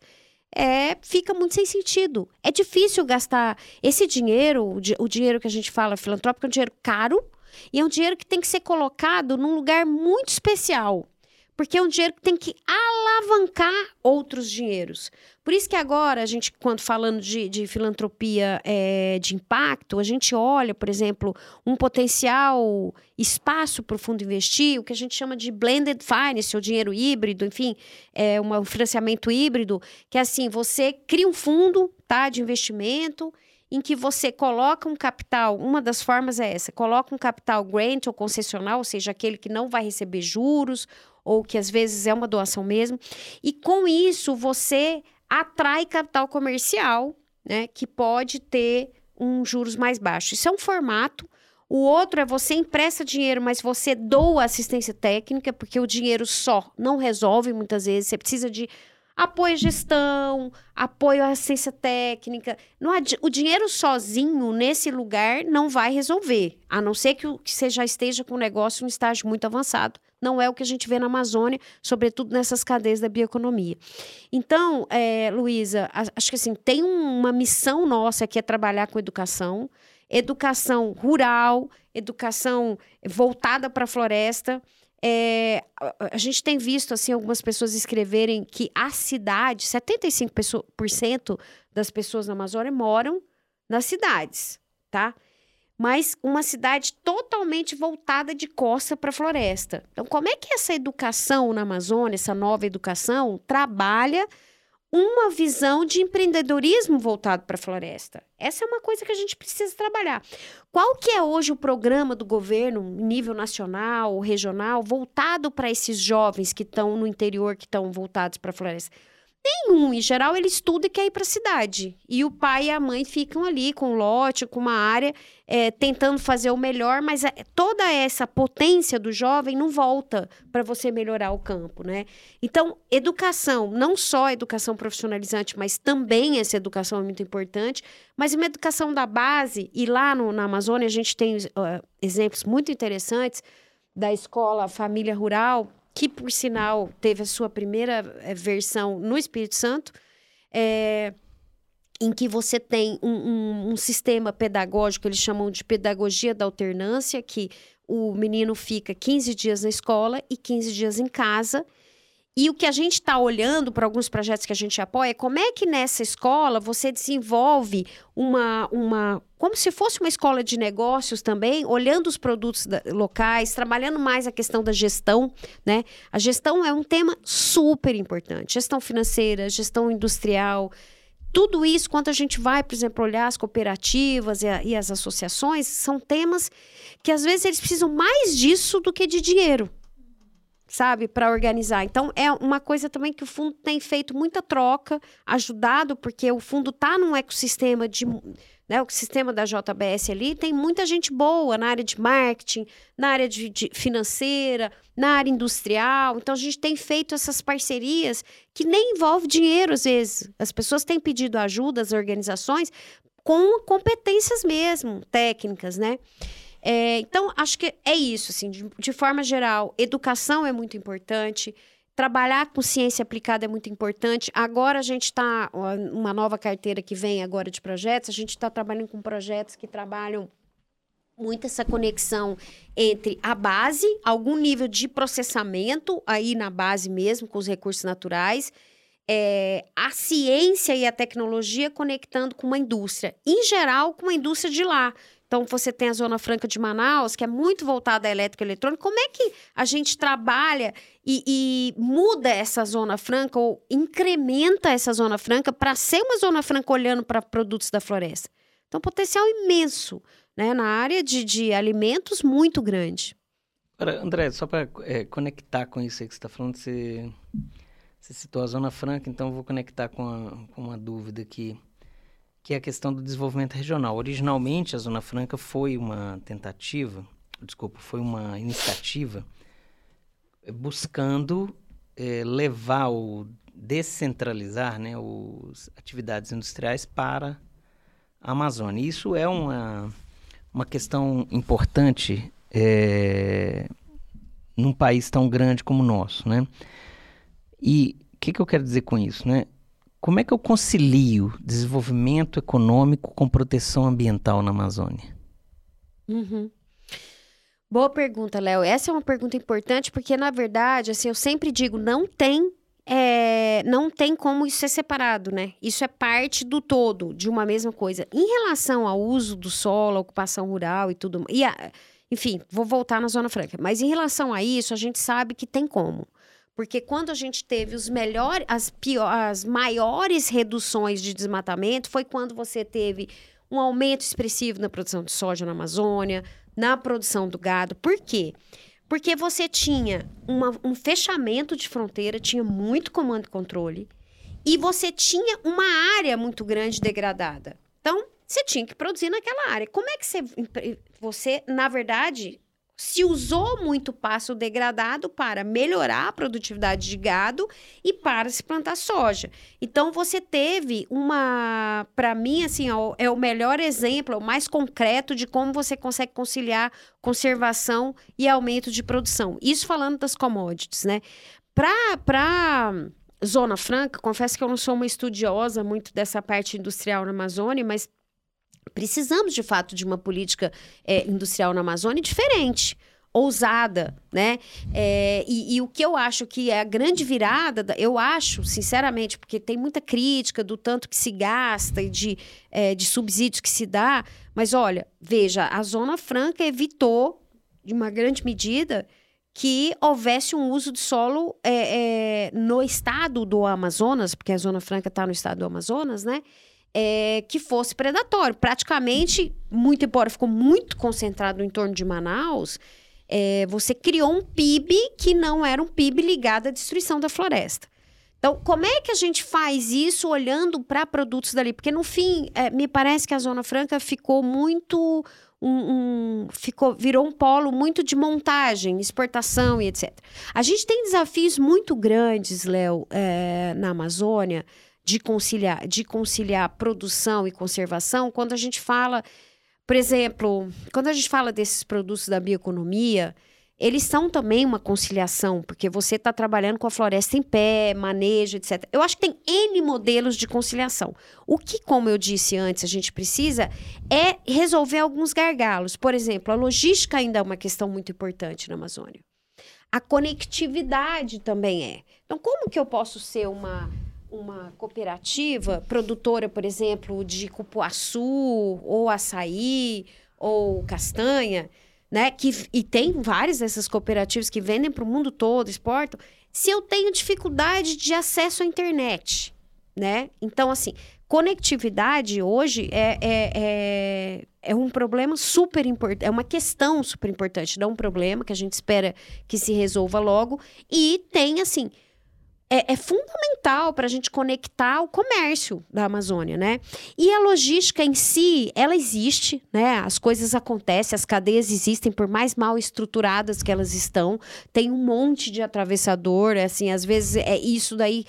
é, fica muito sem sentido. É difícil gastar esse dinheiro, o, o dinheiro que a gente fala filantrópico, é um dinheiro caro e é um dinheiro que tem que ser colocado num lugar muito especial porque é um dinheiro que tem que alavancar outros dinheiros. Por isso que agora, a gente, quando falando de, de filantropia é, de impacto, a gente olha, por exemplo, um potencial espaço para o fundo investir, o que a gente chama de blended finance, ou dinheiro híbrido, enfim, é um financiamento híbrido, que é assim, você cria um fundo tá, de investimento em que você coloca um capital, uma das formas é essa, coloca um capital grant ou concessional, ou seja, aquele que não vai receber juros ou que às vezes é uma doação mesmo. E com isso você atrai capital comercial, né, que pode ter um juros mais baixo. Isso é um formato. O outro é você empresta dinheiro, mas você doa assistência técnica, porque o dinheiro só não resolve muitas vezes. Você precisa de apoio à gestão, apoio à assistência técnica. Não, o dinheiro sozinho nesse lugar não vai resolver, a não ser que, que você já esteja com o negócio em um estágio muito avançado. Não é o que a gente vê na Amazônia, sobretudo nessas cadeias da bioeconomia. Então, é, Luísa, acho que assim, tem uma missão nossa que é trabalhar com educação, educação rural, educação voltada para a floresta. É, a gente tem visto assim algumas pessoas escreverem que a cidade, 75% das pessoas na Amazônia moram nas cidades, tá? Mas uma cidade totalmente voltada de costa para a floresta. Então, como é que essa educação na Amazônia, essa nova educação, trabalha uma visão de empreendedorismo voltado para a floresta. Essa é uma coisa que a gente precisa trabalhar. Qual que é hoje o programa do governo, nível nacional, regional, voltado para esses jovens que estão no interior, que estão voltados para a floresta? Nenhum. Em geral, ele estuda e quer ir para a cidade. E o pai e a mãe ficam ali com um lote, com uma área, é, tentando fazer o melhor, mas é, toda essa potência do jovem não volta para você melhorar o campo, né? Então, educação, não só educação profissionalizante, mas também essa educação é muito importante, mas uma educação da base, e lá no, na Amazônia a gente tem uh, exemplos muito interessantes da escola Família Rural, que por sinal teve a sua primeira é, versão no Espírito Santo, é, em que você tem um, um, um, sistema pedagógico, eles chamam de pedagogia da alternância, que o menino fica 15 dias na escola e 15 dias em casa, e o que a gente está olhando para alguns projetos que a gente apoia é como é que nessa escola você desenvolve uma, uma. como se fosse uma escola de negócios também, olhando os produtos da, locais, trabalhando mais a questão da gestão, né? A gestão é um tema super importante. Gestão financeira, gestão industrial. Tudo isso, quando a gente vai, por exemplo, olhar as cooperativas e, a, e as associações, são temas que às vezes eles precisam mais disso do que de dinheiro sabe, para organizar. Então é uma coisa também que o fundo tem feito muita troca, ajudado porque o fundo está num ecossistema de né, o sistema da JBS ali tem muita gente boa na área de marketing, na área de, de financeira, na área industrial. Então a gente tem feito essas parcerias que nem envolve dinheiro às vezes. As pessoas têm pedido ajuda às organizações com competências mesmo, técnicas, né? É, então, acho que é isso, assim, de, de forma geral, educação é muito importante, Trabalhar com ciência aplicada é muito importante. Agora a gente está, uma nova carteira que vem agora de projetos, a gente está trabalhando com projetos que trabalham muito essa conexão entre a base, algum nível de processamento aí na base mesmo, com os recursos naturais, é, a ciência e a tecnologia conectando com uma indústria, em geral com uma indústria de lá. Então, você tem a Zona Franca de Manaus, que é muito voltada à elétrica e eletrônica. Como é que a gente trabalha e, e muda essa Zona Franca ou incrementa essa Zona Franca para ser uma Zona Franca olhando para produtos da floresta? Então, potencial imenso, né? Na área de, de alimentos, muito grande. Agora, André, só para é, conectar com isso aí que você está falando, você, você citou a Zona Franca, então eu vou conectar com, a, com uma dúvida aqui que é a questão do desenvolvimento regional. Originalmente, a Zona Franca foi uma tentativa, desculpa, foi uma iniciativa buscando é, levar ou descentralizar né, as atividades industriais para a Amazônia. Isso é uma, uma questão importante é, num país tão grande como o nosso. Né? E o que, que eu quero dizer com isso? Né? Como é que eu concilio desenvolvimento econômico com proteção ambiental na Amazônia? Uhum. Boa pergunta, Léo. Essa é uma pergunta importante porque, na verdade, assim, eu sempre digo, não tem é, não tem como isso ser separado, né? Isso é parte do todo, de uma mesma coisa. Em relação ao uso do solo, ocupação rural e tudo, e a, enfim, vou voltar na Zona Franca. Mas em relação a isso, a gente sabe que tem como. Porque quando a gente teve os melhores, as, pior, as maiores reduções de desmatamento foi quando você teve um aumento expressivo na produção de soja na Amazônia, na produção do gado. Por quê? Porque você tinha uma, um fechamento de fronteira, tinha muito comando e controle, e você tinha uma área muito grande degradada. Então, você tinha que produzir naquela área. Como é que você, você na verdade, se usou muito pasto degradado para melhorar a produtividade de gado e para se plantar soja. Então você teve uma, para mim assim, é o melhor exemplo, é o mais concreto de como você consegue conciliar conservação e aumento de produção. Isso falando das commodities, né? Para para Zona Franca, confesso que eu não sou uma estudiosa muito dessa parte industrial na Amazônia, mas Precisamos, de fato, de uma política é, industrial na Amazônia diferente ousada, né? É, e, e, o que eu acho que é a grande virada, eu acho, sinceramente, porque tem muita crítica do tanto que se gasta e de, é, de subsídios que se dá, mas olha, veja, a Zona Franca evitou, de uma grande medida, que houvesse um uso de solo é no estado do Amazonas, porque a Zona Franca está no estado do Amazonas, né? É, que fosse predatório. Praticamente, muito embora ficou muito concentrado no entorno de Manaus, é, você criou um PIB que não era um PIB ligado à destruição da floresta. Então, como é que a gente faz isso olhando para produtos dali? Porque, no fim, é, me parece que a Zona Franca ficou muito. Um, um, ficou, virou um polo muito de montagem, exportação e etc. A gente tem desafios muito grandes, Léo, é, na Amazônia, de conciliar, de conciliar produção e conservação, quando a gente fala, por exemplo, quando a gente fala desses produtos da bioeconomia, eles são também uma conciliação, porque você está trabalhando com a floresta em pé, manejo, etc. Eu acho que tem N modelos de conciliação. O que, como eu disse antes, a gente precisa é resolver alguns gargalos. Por exemplo, a logística ainda é uma questão muito importante na Amazônia. A conectividade também é. Então, como que eu posso ser uma uma cooperativa produtora, por exemplo, de cupuaçu ou açaí ou castanha, né? Que, e tem várias dessas cooperativas que vendem para o mundo todo, exportam. Se eu tenho dificuldade de acesso à internet, né? Então, assim, conectividade hoje é, é, é, é um problema super importante, é uma questão super importante, não um problema que a gente espera que se resolva logo. E tem, assim, é, é fundamental para a gente conectar o comércio da Amazônia, né? E a logística em si, ela existe, né? As coisas acontecem, as cadeias existem, por mais mal estruturadas que elas estão, tem um monte de atravessador, é assim, às vezes é isso daí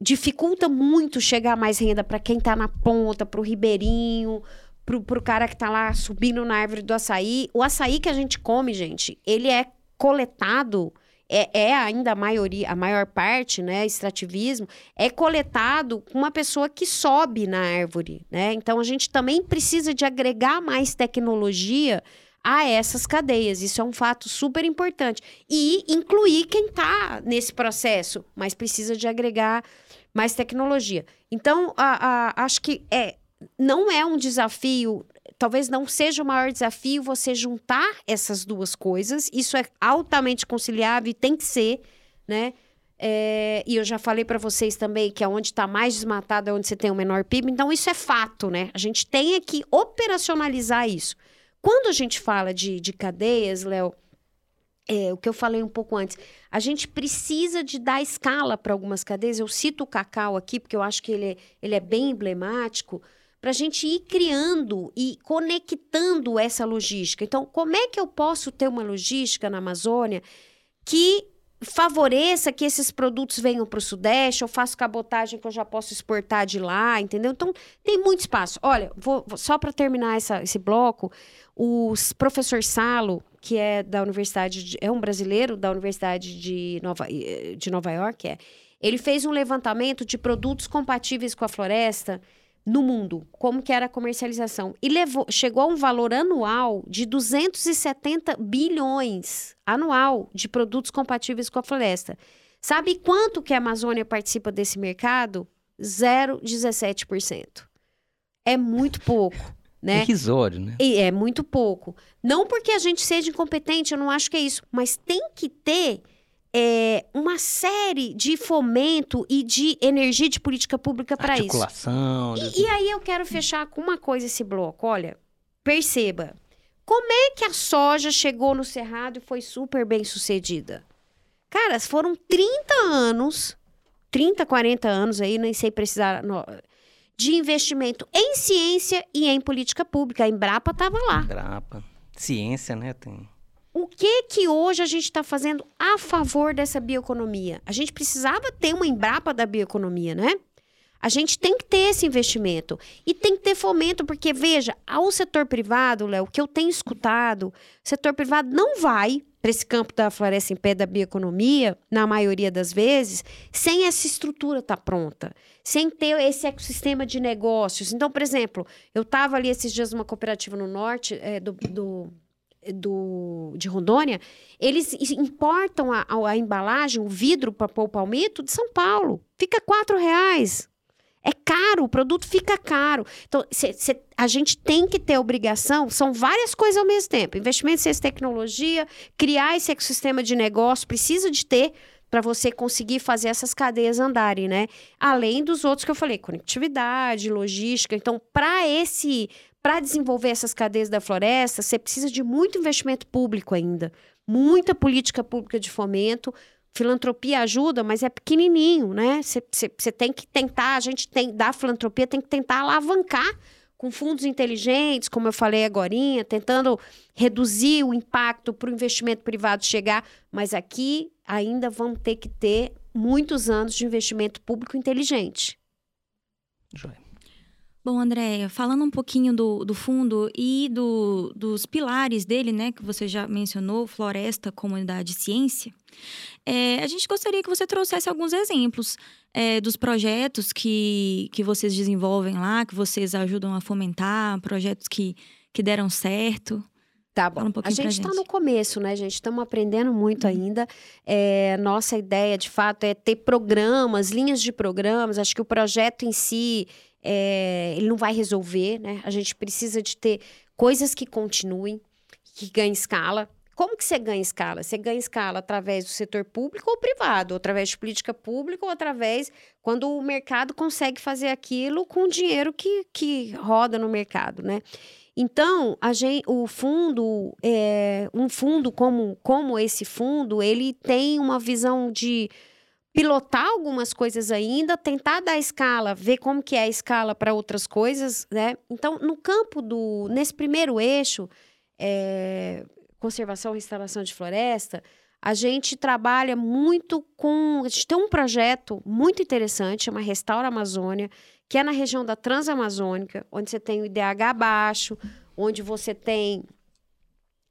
dificulta muito chegar mais renda para quem está na ponta, para o ribeirinho, pro, pro cara que tá lá subindo na árvore do açaí. O açaí que a gente come, gente, ele é coletado é, é, ainda a maioria, a maior parte, né, extrativismo, é coletado com uma pessoa que sobe na árvore, né? Então a gente também precisa de agregar mais tecnologia a essas cadeias. Isso é um fato super importante. E incluir quem está nesse processo, mas precisa de agregar mais tecnologia. Então, a, a, acho que é, não é um desafio talvez não seja o maior desafio você juntar essas duas coisas. Isso é altamente conciliável e tem que ser, né? É, e eu já falei para vocês também que é onde está mais desmatado é onde você tem o menor PIB. Então, isso é fato, né? A gente tem que operacionalizar isso. Quando a gente fala de, de cadeias, Léo, é, o que eu falei um pouco antes, a gente precisa de dar escala para algumas cadeias. Eu cito o cacau aqui, porque eu acho que ele é, ele é bem emblemático para a gente ir criando e conectando essa logística. Então, como é que eu posso ter uma logística na Amazônia que favoreça que esses produtos venham para o Sudeste, eu faço cabotagem que eu já posso exportar de lá, entendeu? Então, tem muito espaço. Olha, vou, só para terminar essa, esse bloco, o professor Salo, que é da Universidade, de, é um brasileiro da Universidade de Nova, de Nova York, é, ele fez um levantamento de produtos compatíveis com a floresta, no mundo, como que era a comercialização. E levou, chegou a um valor anual de 270 bilhões anual de produtos compatíveis com a floresta. Sabe quanto que a Amazônia participa desse mercado? 0,17%. É muito pouco. Né? É risório, né? E é muito pouco. Não porque a gente seja incompetente, eu não acho que é isso. Mas tem que ter é, uma série de fomento e de energia de política pública para isso. Articulação. E, e aí eu quero fechar com uma coisa esse bloco. Olha, perceba. Como é que a soja chegou no Cerrado e foi super bem sucedida? Cara, foram 30 anos, 30, 40 anos aí, nem sei precisar, de investimento em ciência e em política pública. A Embrapa estava lá. Embrapa. Ciência, né? Tem o que que hoje a gente está fazendo a favor dessa bioeconomia? A gente precisava ter uma Embrapa da bioeconomia, né? A gente tem que ter esse investimento e tem que ter fomento, porque veja, ao setor privado, Léo, o que eu tenho escutado, o setor privado não vai para esse campo da floresta em pé da bioeconomia, na maioria das vezes, sem essa estrutura estar tá pronta, sem ter esse ecossistema de negócios. Então, por exemplo, eu estava ali esses dias numa cooperativa no norte é, do, do do, de Rondônia, eles importam a, a, a embalagem, o vidro para pôr o palmito de São Paulo. Fica quatro reais. É caro, o produto fica caro. Então, cê, cê, a gente tem que ter obrigação, são várias coisas ao mesmo tempo. Investimento em ciência tecnologia, criar esse ecossistema de negócio, precisa de ter para você conseguir fazer essas cadeias andarem, né? Além dos outros que eu falei, conectividade, logística. Então, para esse para desenvolver essas cadeias da floresta, você precisa de muito investimento público ainda, muita política pública de fomento. Filantropia ajuda, mas é pequenininho, né? Você tem que tentar, a gente tem, da filantropia tem que tentar alavancar com fundos inteligentes, como eu falei agora, tentando reduzir o impacto para o investimento privado chegar, mas aqui ainda vão ter que ter muitos anos de investimento público inteligente. Joia. Bom, Andréia, falando um pouquinho do, do fundo e do, dos pilares dele, né, que você já mencionou, floresta, comunidade e ciência, é, a gente gostaria que você trouxesse alguns exemplos é, dos projetos que, que vocês desenvolvem lá, que vocês ajudam a fomentar, projetos que, que deram certo. Tá bom. Um a gente está no começo, né, gente? Estamos aprendendo muito uhum. ainda. É, nossa ideia, de fato, é ter programas, linhas de programas. Acho que o projeto em si é, ele não vai resolver, né? A gente precisa de ter coisas que continuem, que ganhem escala. Como que você ganha escala? Você ganha escala através do setor público ou privado, ou através de política pública, ou através quando o mercado consegue fazer aquilo com o dinheiro que, que roda no mercado, né? Então, gente, o fundo, é, um fundo como, como esse fundo, ele tem uma visão de pilotar algumas coisas ainda, tentar dar escala, ver como que é a escala para outras coisas, né? Então, no campo do, nesse primeiro eixo, é, conservação e restauração de floresta, a gente trabalha muito com. A gente tem um projeto muito interessante, chama Restaura Amazônia, que é na região da Transamazônica, onde você tem o IDH baixo, onde você tem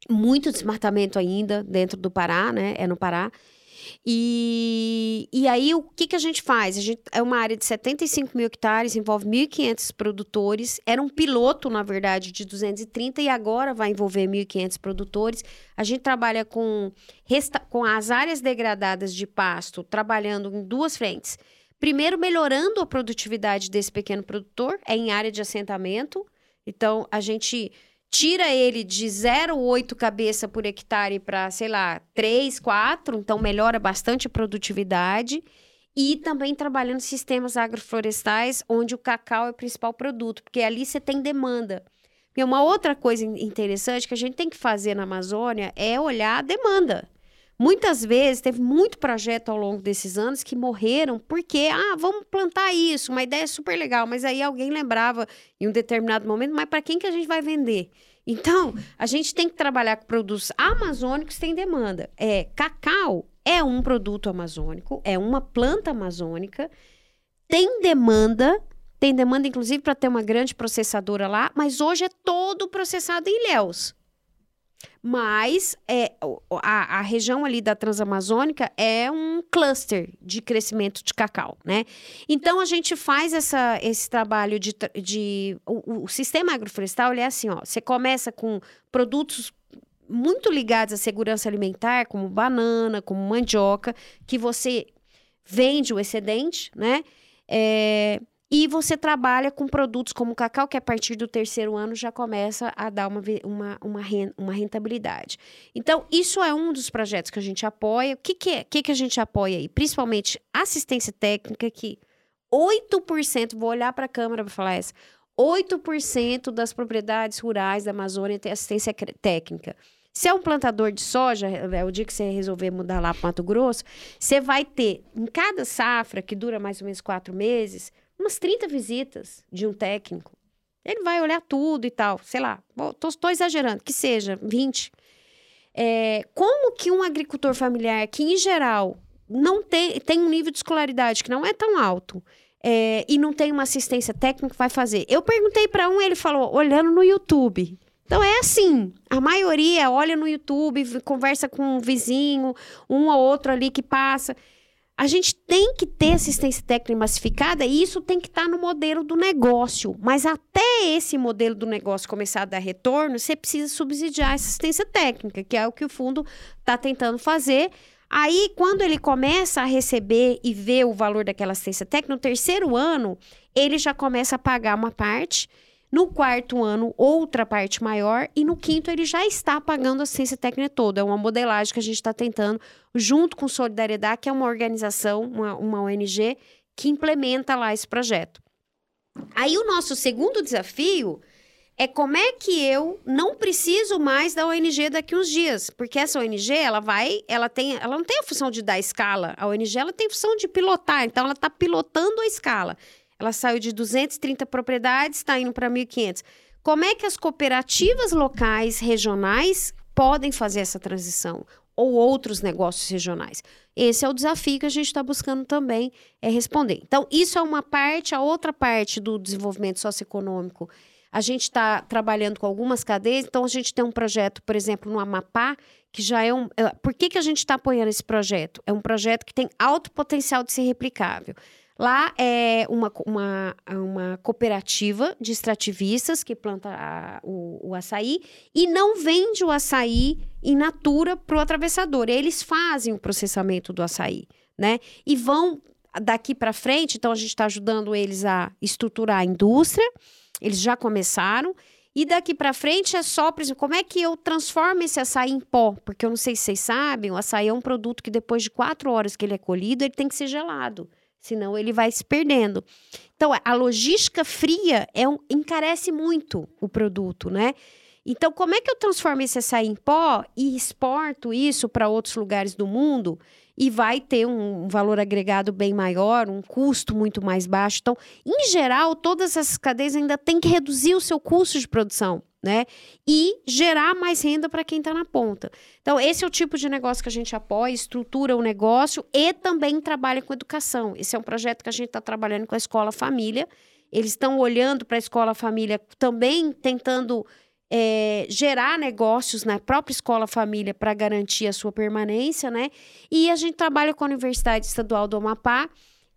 muito desmatamento ainda dentro do Pará, né? É no Pará. E, e aí, o que, que a gente faz? A gente, é uma área de 75 mil hectares, envolve 1.500 produtores. Era um piloto, na verdade, de 230 e agora vai envolver 1.500 produtores. A gente trabalha com, resta, com as áreas degradadas de pasto, trabalhando em duas frentes. Primeiro, melhorando a produtividade desse pequeno produtor, é em área de assentamento. Então, a gente tira ele de 0,8 cabeça por hectare para, sei lá, 3, 4, então melhora bastante a produtividade. E também trabalhando sistemas agroflorestais, onde o cacau é o principal produto, porque ali você tem demanda. E uma outra coisa interessante que a gente tem que fazer na Amazônia é olhar a demanda. Muitas vezes teve muito projeto ao longo desses anos que morreram porque, ah, vamos plantar isso, uma ideia super legal, mas aí alguém lembrava em um determinado momento, mas para quem que a gente vai vender? Então, a gente tem que trabalhar com produtos amazônicos têm demanda. É, cacau é um produto amazônico, é uma planta amazônica, tem demanda, tem demanda inclusive para ter uma grande processadora lá, mas hoje é todo processado em Ilhéus. Mas é, a, a, região ali da Transamazônica é um cluster de crescimento de cacau, né? Então a gente faz essa, esse trabalho de. de o, o sistema agroflorestal é assim: ó, você começa com produtos muito ligados à segurança alimentar, como banana, como mandioca, que você vende o excedente, né? É, e você trabalha com produtos como o cacau, que a partir do terceiro ano já começa a dar uma, uma, uma, rentabilidade. Então, isso é um dos projetos que a gente apoia. O que, que, é, que, que a gente apoia aí? Principalmente assistência técnica, que 8%, vou olhar para a câmera para falar essa, 8% das propriedades rurais da Amazônia tem assistência técnica. Se é um plantador de soja, é o dia que você resolver mudar lá para Mato Grosso, você vai ter, em cada safra, que dura mais ou menos quatro meses, umas 30 visitas de um técnico. Ele vai olhar tudo e tal, sei lá, estou exagerando, que seja 20. É, como que um agricultor familiar, que em geral não tem, tem um nível de escolaridade que não é tão alto, é, e não tem uma assistência técnica, vai fazer? Eu perguntei para um, ele falou, olhando no YouTube. Então é assim, a maioria olha no YouTube, conversa com um vizinho, um ou outro ali que passa. A gente tem que ter assistência técnica massificada e isso tem que estar tá no modelo do negócio. Mas até esse modelo do negócio começar a dar retorno, você precisa subsidiar a assistência técnica, que é o que o fundo está tentando fazer. Aí, quando ele começa a receber e ver o valor daquela assistência técnica, no terceiro ano, ele já começa a pagar uma parte no quarto ano, outra parte maior. E no quinto, ele já está pagando a assistência técnica toda. É uma modelagem que a gente está tentando, junto com Solidariedade, que é uma organização, uma, uma ONG, que implementa lá esse projeto. Aí, o nosso segundo desafio é como é que eu não preciso mais da ONG daqui uns dias, porque essa ONG ela vai, ela tem, ela não tem a função de dar escala, a ONG ela tem a função de pilotar, então ela está pilotando a escala. Ela saiu de 230 propriedades, está indo para 1.500. Como é que as cooperativas locais, regionais, podem fazer essa transição? Ou outros negócios regionais? Esse é o desafio que a gente está buscando também é responder. Então, isso é uma parte, a outra parte do desenvolvimento socioeconômico. A gente está trabalhando com algumas cadeias, então a gente tem um projeto, por exemplo, no Amapá, que já é um. É, por que, que a gente está apoiando esse projeto? É um projeto que tem alto potencial de ser replicável. Lá é uma, uma, uma cooperativa de extrativistas que planta a, o, o açaí e não vende o açaí in natura para o atravessador. Eles fazem o processamento do açaí, né? E vão daqui para frente, então a gente está ajudando eles a estruturar a indústria, eles já começaram. E daqui para frente é só, por exemplo, como é que eu transformo esse açaí em pó? Porque eu não sei se vocês sabem, o açaí é um produto que depois de quatro horas que ele é colhido, ele tem que ser gelado senão ele vai se perdendo. Então, a logística fria é um, encarece muito o produto, né? Então, como é que eu transformo esse açaí em pó e exporto isso para outros lugares do mundo e vai ter um valor agregado bem maior, um custo muito mais baixo? Então, em geral, todas essas cadeias ainda têm que reduzir o seu custo de produção. Né? E gerar mais renda para quem está na ponta. Então, esse é o tipo de negócio que a gente apoia, estrutura o negócio e também trabalha com educação. Esse é um projeto que a gente está trabalhando com a Escola Família. Eles estão olhando para a Escola Família também tentando é, gerar negócios na própria escola família para garantir a sua permanência, né? E a gente trabalha com a Universidade Estadual do Amapá,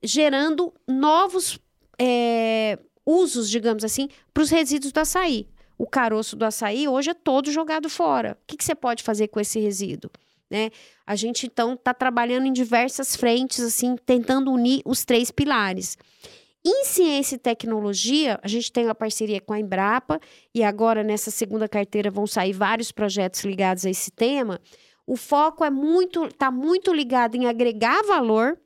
gerando novos é, usos, digamos assim, para os resíduos do açaí. O caroço do açaí hoje é todo jogado fora. O que, que você pode fazer com esse resíduo? Né? A gente então está trabalhando em diversas frentes, assim, tentando unir os três pilares. Em ciência e tecnologia, a gente tem uma parceria com a Embrapa e agora nessa segunda carteira vão sair vários projetos ligados a esse tema. O foco é muito, está muito ligado em agregar valor.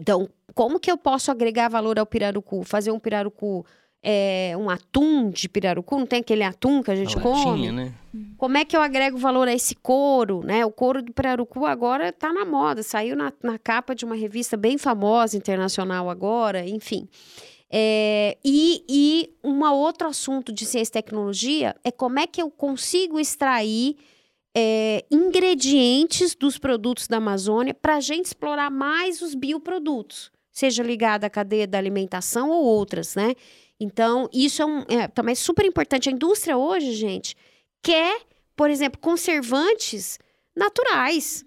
Então, como que eu posso agregar valor ao pirarucu? Fazer um pirarucu é, um atum de pirarucu, não tem aquele atum que a gente a come? Latinha, né? Como é que eu agrego valor a esse couro, né? O couro do pirarucu agora está na moda, saiu na, na, capa de uma revista bem famosa, internacional agora, enfim. É, e, e um outro assunto de ciência e tecnologia é como é que eu consigo extrair é, ingredientes dos produtos da Amazônia para a gente explorar mais os bioprodutos, seja ligado à cadeia da alimentação ou outras, né? Então, isso é, um, é também super importante. A indústria hoje, gente, quer, por exemplo, conservantes naturais.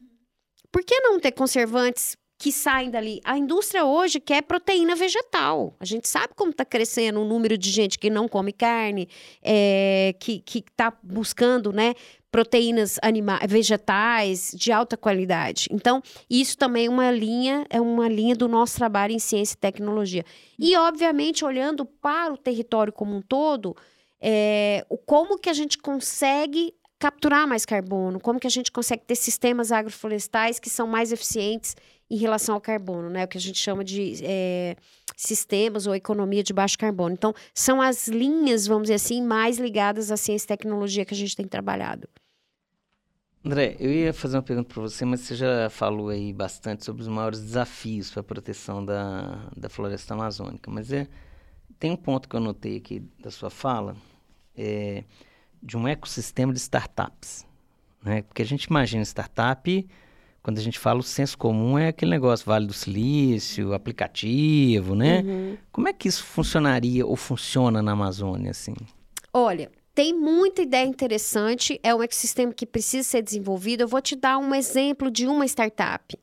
Por que não ter conservantes que saem dali? A indústria hoje quer proteína vegetal. A gente sabe como está crescendo o número de gente que não come carne, é, que está buscando né, proteínas anima vegetais de alta qualidade. Então, isso também é uma linha, é uma linha do nosso trabalho em ciência e tecnologia. E, obviamente, olhando para o território como um todo, é, como que a gente consegue capturar mais carbono, como que a gente consegue ter sistemas agroflorestais que são mais eficientes em relação ao carbono, né? O que a gente chama de é, sistemas ou economia de baixo carbono. Então, são as linhas, vamos dizer assim, mais ligadas à ciência e tecnologia que a gente tem trabalhado. André, eu ia fazer uma pergunta para você, mas você já falou aí bastante sobre os maiores desafios para a proteção da, da floresta amazônica. Mas é, tem um ponto que eu notei aqui da sua fala, é, de um ecossistema de startups. Né? Porque a gente imagina startup, quando a gente fala o senso comum, é aquele negócio Vale do Silício, aplicativo, né? Uhum. Como é que isso funcionaria ou funciona na Amazônia, assim? Olha, tem muita ideia interessante, é um ecossistema que precisa ser desenvolvido. Eu vou te dar um exemplo de uma startup.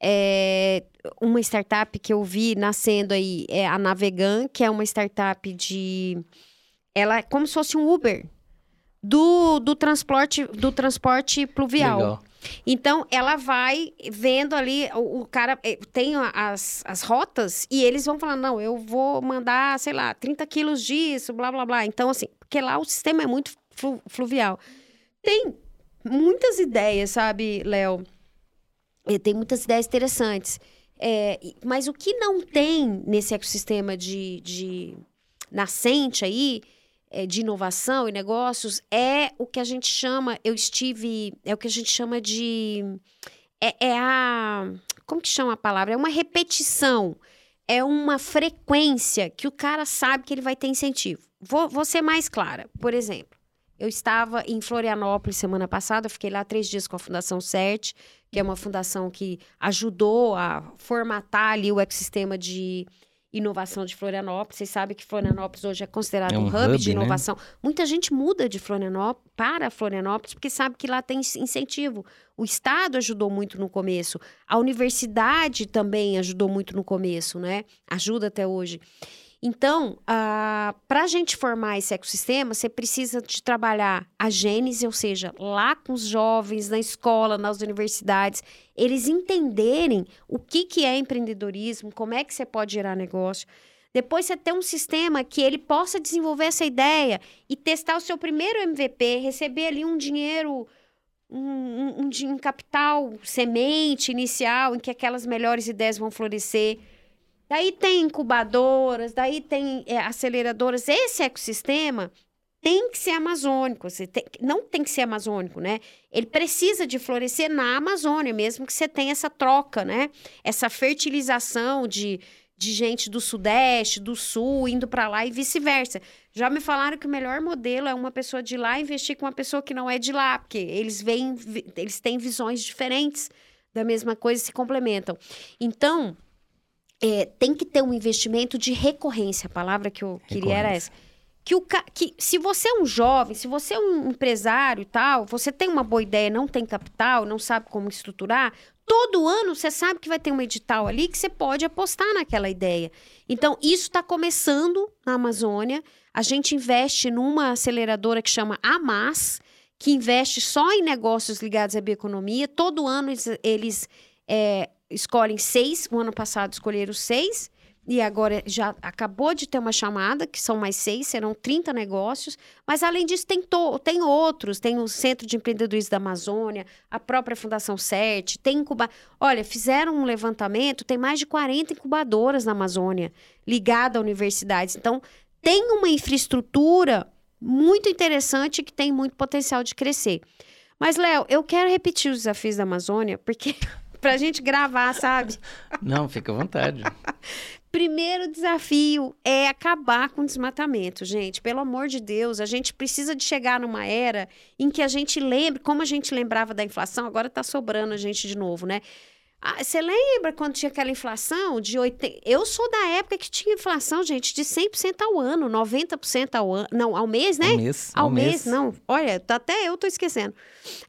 É uma startup que eu vi nascendo aí é a Navegan, que é uma startup de. Ela é como se fosse um Uber do, do transporte do transporte pluvial. Legal. Então, ela vai vendo ali, o, o, cara eh, tem as, as rotas e eles vão falando, não, eu vou mandar, sei lá, 30 quilos disso, blá, blá, blá. Então, assim, porque lá o sistema é muito flu, fluvial. Tem muitas ideias, sabe, Léo? Tem muitas ideias interessantes. É, mas o que não tem nesse ecossistema de, de nascente aí de inovação e negócios é o que a gente chama, eu estive, é o que a gente chama de. É, é a. Como que chama a palavra? É uma repetição. É uma frequência que o cara sabe que ele vai ter incentivo. Vou, vou ser mais clara. Por exemplo, eu estava em Florianópolis semana passada, fiquei lá três dias com a Fundação CERT, que é uma fundação que ajudou a formatar ali o ecossistema de inovação de Florianópolis. Vocês sabem que Florianópolis hoje é considerado é um, hub, hub, de né? inovação. Né? Muita gente muda de Florianópolis para Florianópolis porque sabe que lá tem incentivo. O Estado ajudou muito no começo, a universidade também ajudou muito no começo, né? Ajuda até hoje. Então, ah, para a gente formar esse ecossistema, você precisa de trabalhar a gênese, ou seja, lá com os jovens, na escola, nas universidades, eles entenderem o que, que é empreendedorismo, como é que você pode gerar negócio. Depois você ter um sistema que ele possa desenvolver essa ideia e testar o seu primeiro MVP, receber ali um dinheiro, um, um, um capital, semente inicial, em que aquelas melhores ideias vão florescer Daí tem incubadoras, daí tem é, aceleradoras. Esse ecossistema tem que ser amazônico. Você tem, não tem que ser amazônico, né? Ele precisa de florescer na Amazônia, mesmo que você tenha essa troca, né? Essa fertilização de, de gente do Sudeste, do Sul, indo para lá e vice-versa. Já me falaram que o melhor modelo é uma pessoa de lá investir com uma pessoa que não é de lá, porque eles veem, eles têm visões diferentes da mesma coisa e se complementam. Então, é, tem que ter um investimento de recorrência. A palavra que eu queria era essa. Que, o, que se você é um jovem, se você é um empresário e tal, você tem uma boa ideia, não tem capital, não sabe como estruturar, todo ano você sabe que vai ter um edital ali que você pode apostar naquela ideia. Então, isso está começando na Amazônia. A gente investe numa aceleradora que chama AMAS, que investe só em negócios ligados à bioeconomia. Todo ano eles, eles é, escolhem seis. O ano passado escolheram seis e agora já acabou de ter uma chamada, que são mais seis, serão 30 negócios. Mas, além disso, tem, to, tem outros. Tem o Centro de Empreendedorismo da Amazônia, a própria Fundação CERT, tem incuba... Olha, fizeram um levantamento, tem mais de 40 incubadoras na Amazônia, ligada a universidades. Então, tem uma infraestrutura muito interessante que tem muito potencial de crescer. Mas, Léo, eu quero repetir os desafios da Amazônia, porque pra gente gravar, sabe? Não, fica à vontade. Primeiro desafio é acabar com o desmatamento, gente. Pelo amor de Deus, a gente precisa de chegar numa era em que a gente lembre, como a gente lembrava da inflação, agora está sobrando a gente de novo, né? Ah, você lembra quando tinha aquela inflação de 80... Eu sou da época que tinha inflação, gente, de 100% ao ano, 90% ao ano, não, ao mês, né? Ao mês. Ao, ao mês, mês, não. Olha, até eu tô esquecendo.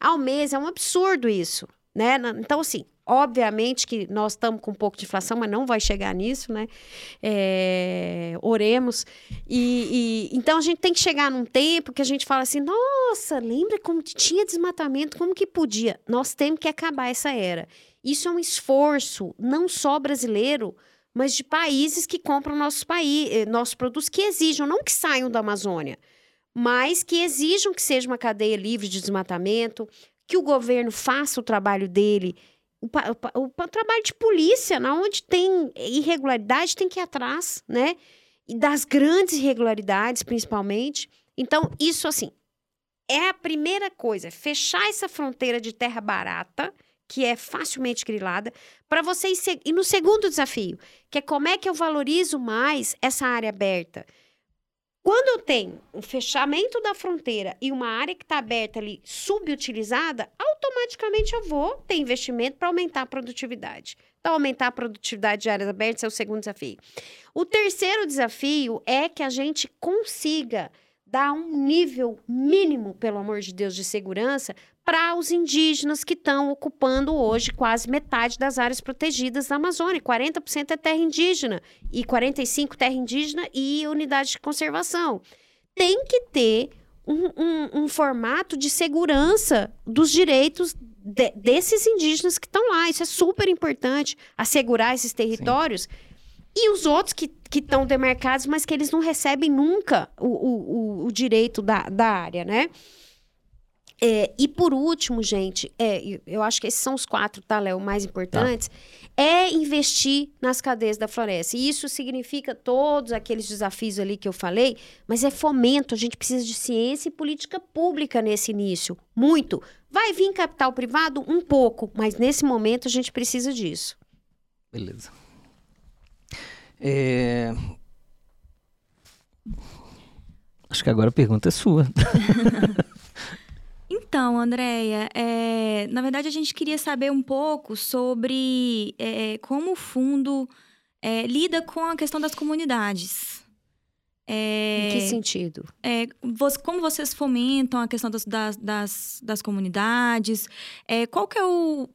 Ao mês é um absurdo isso, né? Então assim, Obviamente que nós estamos com um pouco de inflação, mas não vai chegar nisso, né? É, oremos. E, e, então a gente tem que chegar num tempo que a gente fala assim: nossa, lembra como tinha desmatamento, como que podia? Nós temos que acabar essa era. Isso é um esforço, não só brasileiro, mas de países que compram nossos, país, eh, nossos produtos, que exijam, não que saiam da Amazônia, mas que exijam que seja uma cadeia livre de desmatamento, que o governo faça o trabalho dele o, o, o, trabalho de polícia, na onde tem irregularidade, tem que ir atrás, né? E das grandes irregularidades, principalmente. Então, isso, assim, é a primeira coisa, fechar essa fronteira de terra barata, que é facilmente grilada, para vocês. E no segundo desafio, que é como é que eu valorizo mais essa área aberta? Quando eu tenho o fechamento da fronteira e uma área que está aberta ali subutilizada, automaticamente eu vou ter investimento para aumentar a produtividade. Então, aumentar a produtividade de áreas abertas é o segundo desafio. O terceiro desafio é que a gente consiga dar um nível mínimo, pelo amor de Deus, de segurança para os indígenas que estão ocupando hoje quase metade das áreas protegidas da Amazônia. 40% é terra indígena e 45% terra indígena e unidade de conservação. Tem que ter um, um, um formato de segurança dos direitos de, desses indígenas que estão lá. Isso é super importante, assegurar esses territórios. Sim. E os outros que estão demarcados, mas que eles não recebem nunca o, o, o direito da, da área, né? É, e por último, gente, é, eu acho que esses são os quatro, tá, Léo, mais importantes, tá. é investir nas cadeias da floresta. E isso significa todos aqueles desafios ali que eu falei, mas é fomento. A gente precisa de ciência e política pública nesse início. Muito. Vai vir capital privado? Um pouco, mas nesse momento a gente precisa disso. Beleza. É... Acho que agora a pergunta é sua. Então, Andréia, é, na verdade a gente queria saber um pouco sobre é, como o fundo é, lida com a questão das comunidades. É, em que sentido? É, como vocês fomentam a questão das, das, das, das comunidades? É, qual que é o,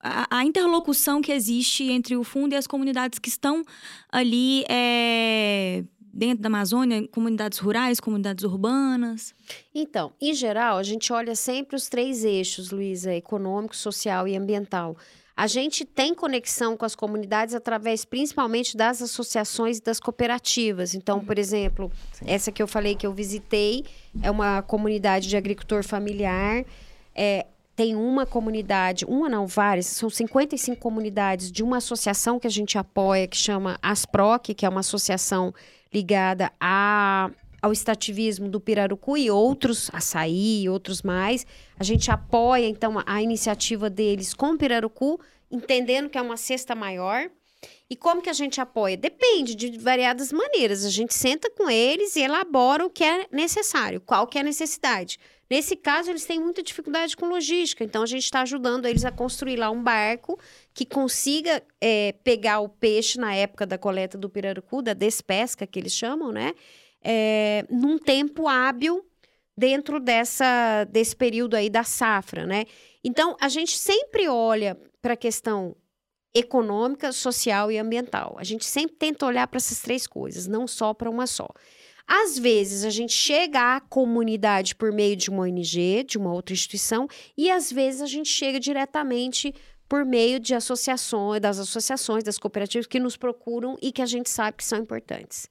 a, a, interlocução que existe entre o fundo e as comunidades que estão ali é, dentro da Amazônia, comunidades rurais, comunidades urbanas? Então, em geral, a gente olha sempre os três eixos, Luísa, econômico, social e ambiental. A gente tem conexão com as comunidades através principalmente das associações e das cooperativas. Então, por exemplo, Sim. essa que eu falei que eu visitei é uma comunidade de agricultor familiar. É, tem uma comunidade, uma não, várias, são 55 comunidades de uma associação que a gente apoia, que chama Asproc, que é uma associação ligada a, ao extrativismo do pirarucu e outros, açaí e outros mais. A gente apoia, então, a, a iniciativa deles com o pirarucu, entendendo que é uma cesta maior. E como que a gente apoia? Depende de variadas maneiras. A gente senta com eles e elabora o que é necessário, qual que é a necessidade. Nesse caso, eles têm muita dificuldade com logística, então a gente está ajudando eles a construir lá um barco que consiga é, pegar o peixe na época da coleta do pirarucu, da despesca que eles chamam, né? É, num tempo hábil dentro dessa, desse período aí da safra, né? Então, a gente sempre olha para a questão econômica, social e ambiental. A gente sempre tenta olhar para essas três coisas, não só para uma só. Às vezes a gente chega à comunidade por meio de uma ONG, de uma outra instituição, e às vezes a gente chega diretamente por meio de associações, das associações, das cooperativas que nos procuram e que a gente sabe que são importantes.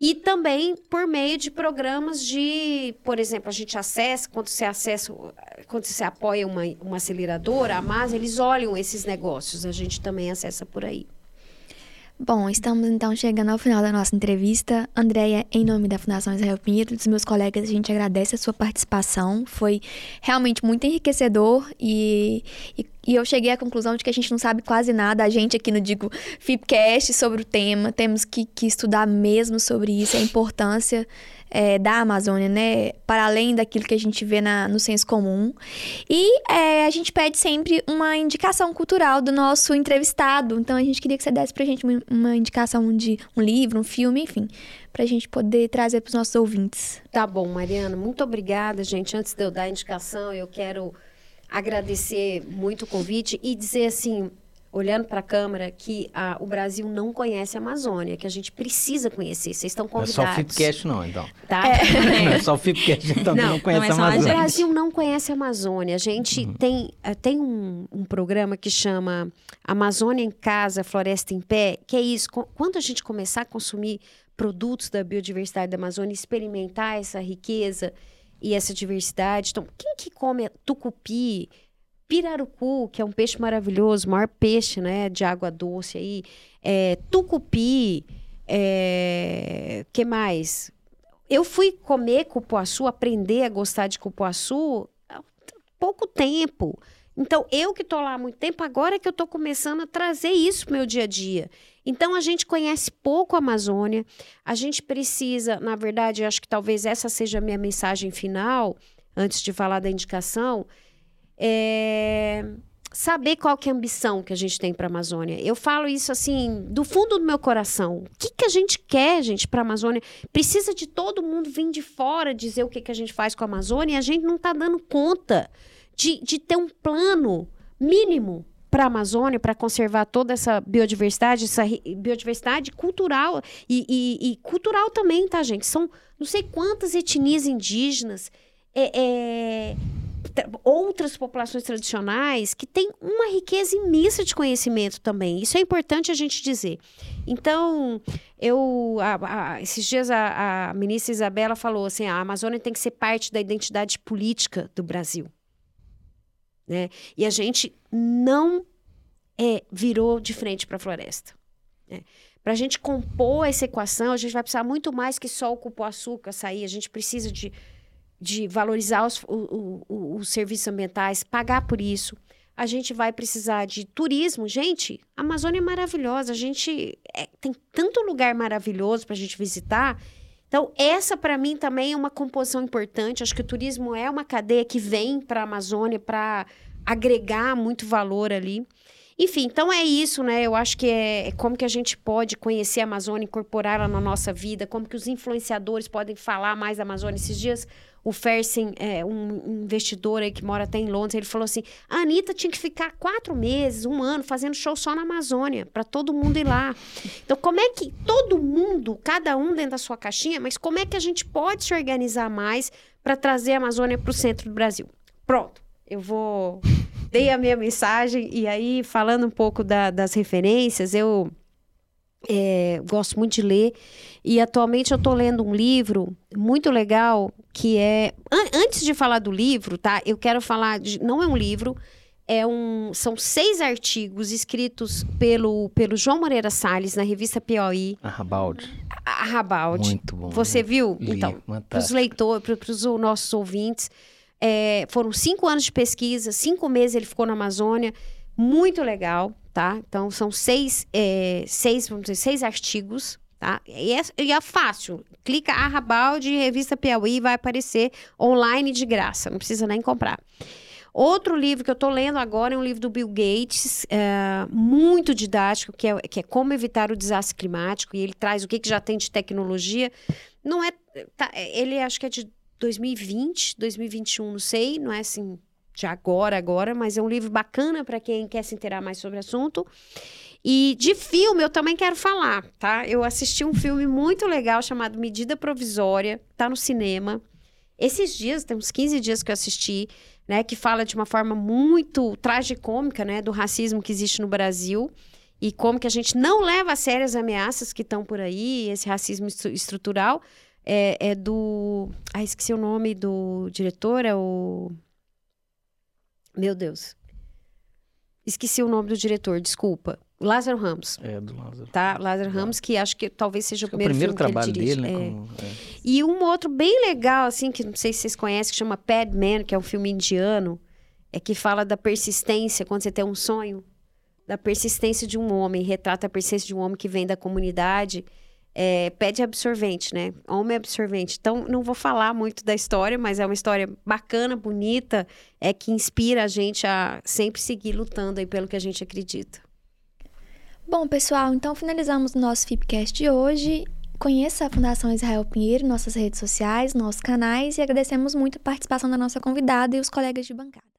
E também por meio de programas de, por exemplo, a gente acessa, quando você acessa, quando você apoia uma, uma aceleradora, a MAS, eles olham esses negócios, a gente também acessa por aí. Bom, estamos então chegando ao final da nossa entrevista. Andréia, em nome da Fundação Israel Pinheiro, dos meus colegas, a gente agradece a sua participação. Foi realmente muito enriquecedor e, e, e, eu cheguei à conclusão de que a gente não sabe quase nada, a gente aqui no Digo Fipcast, sobre o tema. Temos que, que estudar mesmo sobre isso, a importância é, da Amazônia, né? Para além daquilo que a gente vê na, no senso comum. E é, a gente pede sempre uma indicação cultural do nosso entrevistado. Então a gente queria que você desse pra gente uma, uma indicação de um livro, um filme, enfim, pra gente poder trazer para os nossos ouvintes. Tá bom, Mariana, muito obrigada, gente. Antes de eu dar a indicação, eu quero agradecer muito o convite e dizer assim, olhando para a câmera, que a, o Brasil não conhece a Amazônia, que a gente precisa conhecer. Vocês estão convidados. Não é só o Fipcast não, então. Tá? É. Não é só o Fipcast, então, não, não conhece não é a Amazônia. O Brasil não conhece a Amazônia. A gente uhum. tem, eh, tem um, um, programa que chama Amazônia em Casa, Floresta em Pé, que é isso. Quando a gente começar a consumir produtos da biodiversidade da Amazônia, experimentar essa riqueza e essa diversidade. Então, quem que come tucupi, pirarucu, que é um peixe maravilhoso, maior peixe, né, de água doce aí, é, tucupi, é, que mais? Eu fui comer cupuaçu, aprender a gostar de cupuaçu há pouco tempo. Então, eu que estou lá há muito tempo, agora é que eu estou começando a trazer isso para meu dia a dia. Então, a gente conhece pouco a Amazônia, a gente precisa, na verdade, acho que talvez essa seja a minha mensagem final, antes de falar da indicação, é saber qual que é a ambição que a gente tem para a Amazônia. Eu falo isso assim do fundo do meu coração. O que, que a gente quer, gente, para a Amazônia? Precisa de todo mundo vir de fora dizer o que, que a gente faz com a Amazônia e a gente não está dando conta de, de ter um plano mínimo para a Amazônia, para conservar toda essa biodiversidade, essa biodiversidade cultural e, e, e, cultural também, tá, gente? São não sei quantas etnias indígenas, é, é, outras populações tradicionais que têm uma riqueza imensa de conhecimento também. Isso é importante a gente dizer. Então, eu a, a, esses dias a, a ministra Isabela falou assim: a Amazônia tem que ser parte da identidade política do Brasil. Né? E a gente não é, virou de frente para a floresta. Né? Para a gente compor essa equação, a gente vai precisar muito mais que só o cupuaçu, açaí. A gente precisa de de valorizar os, o, o, os serviços ambientais, pagar por isso. A gente vai precisar de turismo. Gente, a Amazônia é maravilhosa. A gente é, tem tanto lugar maravilhoso para a gente visitar. Então, essa para mim também é uma composição importante. Acho que o turismo é uma cadeia que vem para a Amazônia para agregar muito valor ali. Enfim, então é isso, né? Eu acho que é, é, como que a gente pode conhecer a Amazônia, incorporá-la na nossa vida, como que os influenciadores podem falar mais da Amazônia. Esses dias o Fersen, é, um investidor aí que mora até em Londres, ele falou assim: a Anitta tinha que ficar quatro meses, um ano, fazendo show só na Amazônia, para todo mundo ir lá. Então, como é que todo mundo, cada um dentro da sua caixinha, mas como é que a gente pode se organizar mais para trazer a Amazônia para o centro do Brasil? Pronto, eu vou. Dei a minha mensagem, e aí, falando um pouco da, das referências, eu é, gosto muito de ler. E atualmente eu estou lendo um livro muito legal que é. An antes de falar do livro, tá? Eu quero falar de. Não é um livro, é um. São seis artigos escritos pelo, pelo João Moreira Salles na revista POI. Arrabalde. Arrabalde. Muito bom. Você né? viu? Li, então, para os leitores, para os nossos ouvintes. É, foram cinco anos de pesquisa, cinco meses ele ficou na Amazônia. Muito legal. Tá? Então, são seis, é, seis, vamos dizer, seis artigos, tá? E é, e é fácil. Clica Arrabalde, Revista Piauí, vai aparecer online de graça, não precisa nem comprar. Outro livro que eu estou lendo agora é um livro do Bill Gates, é, muito didático, que é, que é Como Evitar o Desastre Climático, e ele traz o que, que já tem de tecnologia. Não é. Tá, ele acho que é de 2020, 2021, não sei, não é assim de agora, agora, mas é um livro bacana para quem quer se inteirar mais sobre o assunto. E de filme eu também quero falar, tá? Eu assisti um filme muito legal chamado Medida Provisória, tá no cinema. Esses dias, tem uns 15 dias que eu assisti né, que fala de uma forma muito tragicômica, né, do racismo que existe no Brasil e como que a gente não leva a sério as ameaças que estão por aí, esse racismo estrutural é, é do, ah, esqueci o nome do diretor, é o meu Deus, esqueci o nome do diretor, desculpa. Lázaro Ramos. É, do Lázaro. Tá, Lázaro Ramos, que acho que talvez seja o primeiro, é o primeiro trabalho dele, né? É. Como, é. E um outro bem legal, assim, que não sei se vocês conhecem, que chama Padman, que é um filme indiano, é que fala da persistência, quando você tem um sonho, da persistência de um homem, retrata a persistência de um homem que vem da comunidade, é, pede absorvente, né? Homem absorvente. Então, não vou falar muito da história, mas é uma história bacana, bonita, é que inspira a gente a sempre seguir lutando aí pelo que a gente acredita. Bom, pessoal, então finalizamos o nosso FIPcast de hoje. Conheça a Fundação Israel Pinheiro, nossas redes sociais, nossos canais e agradecemos muito a participação da nossa convidada e os colegas de bancada.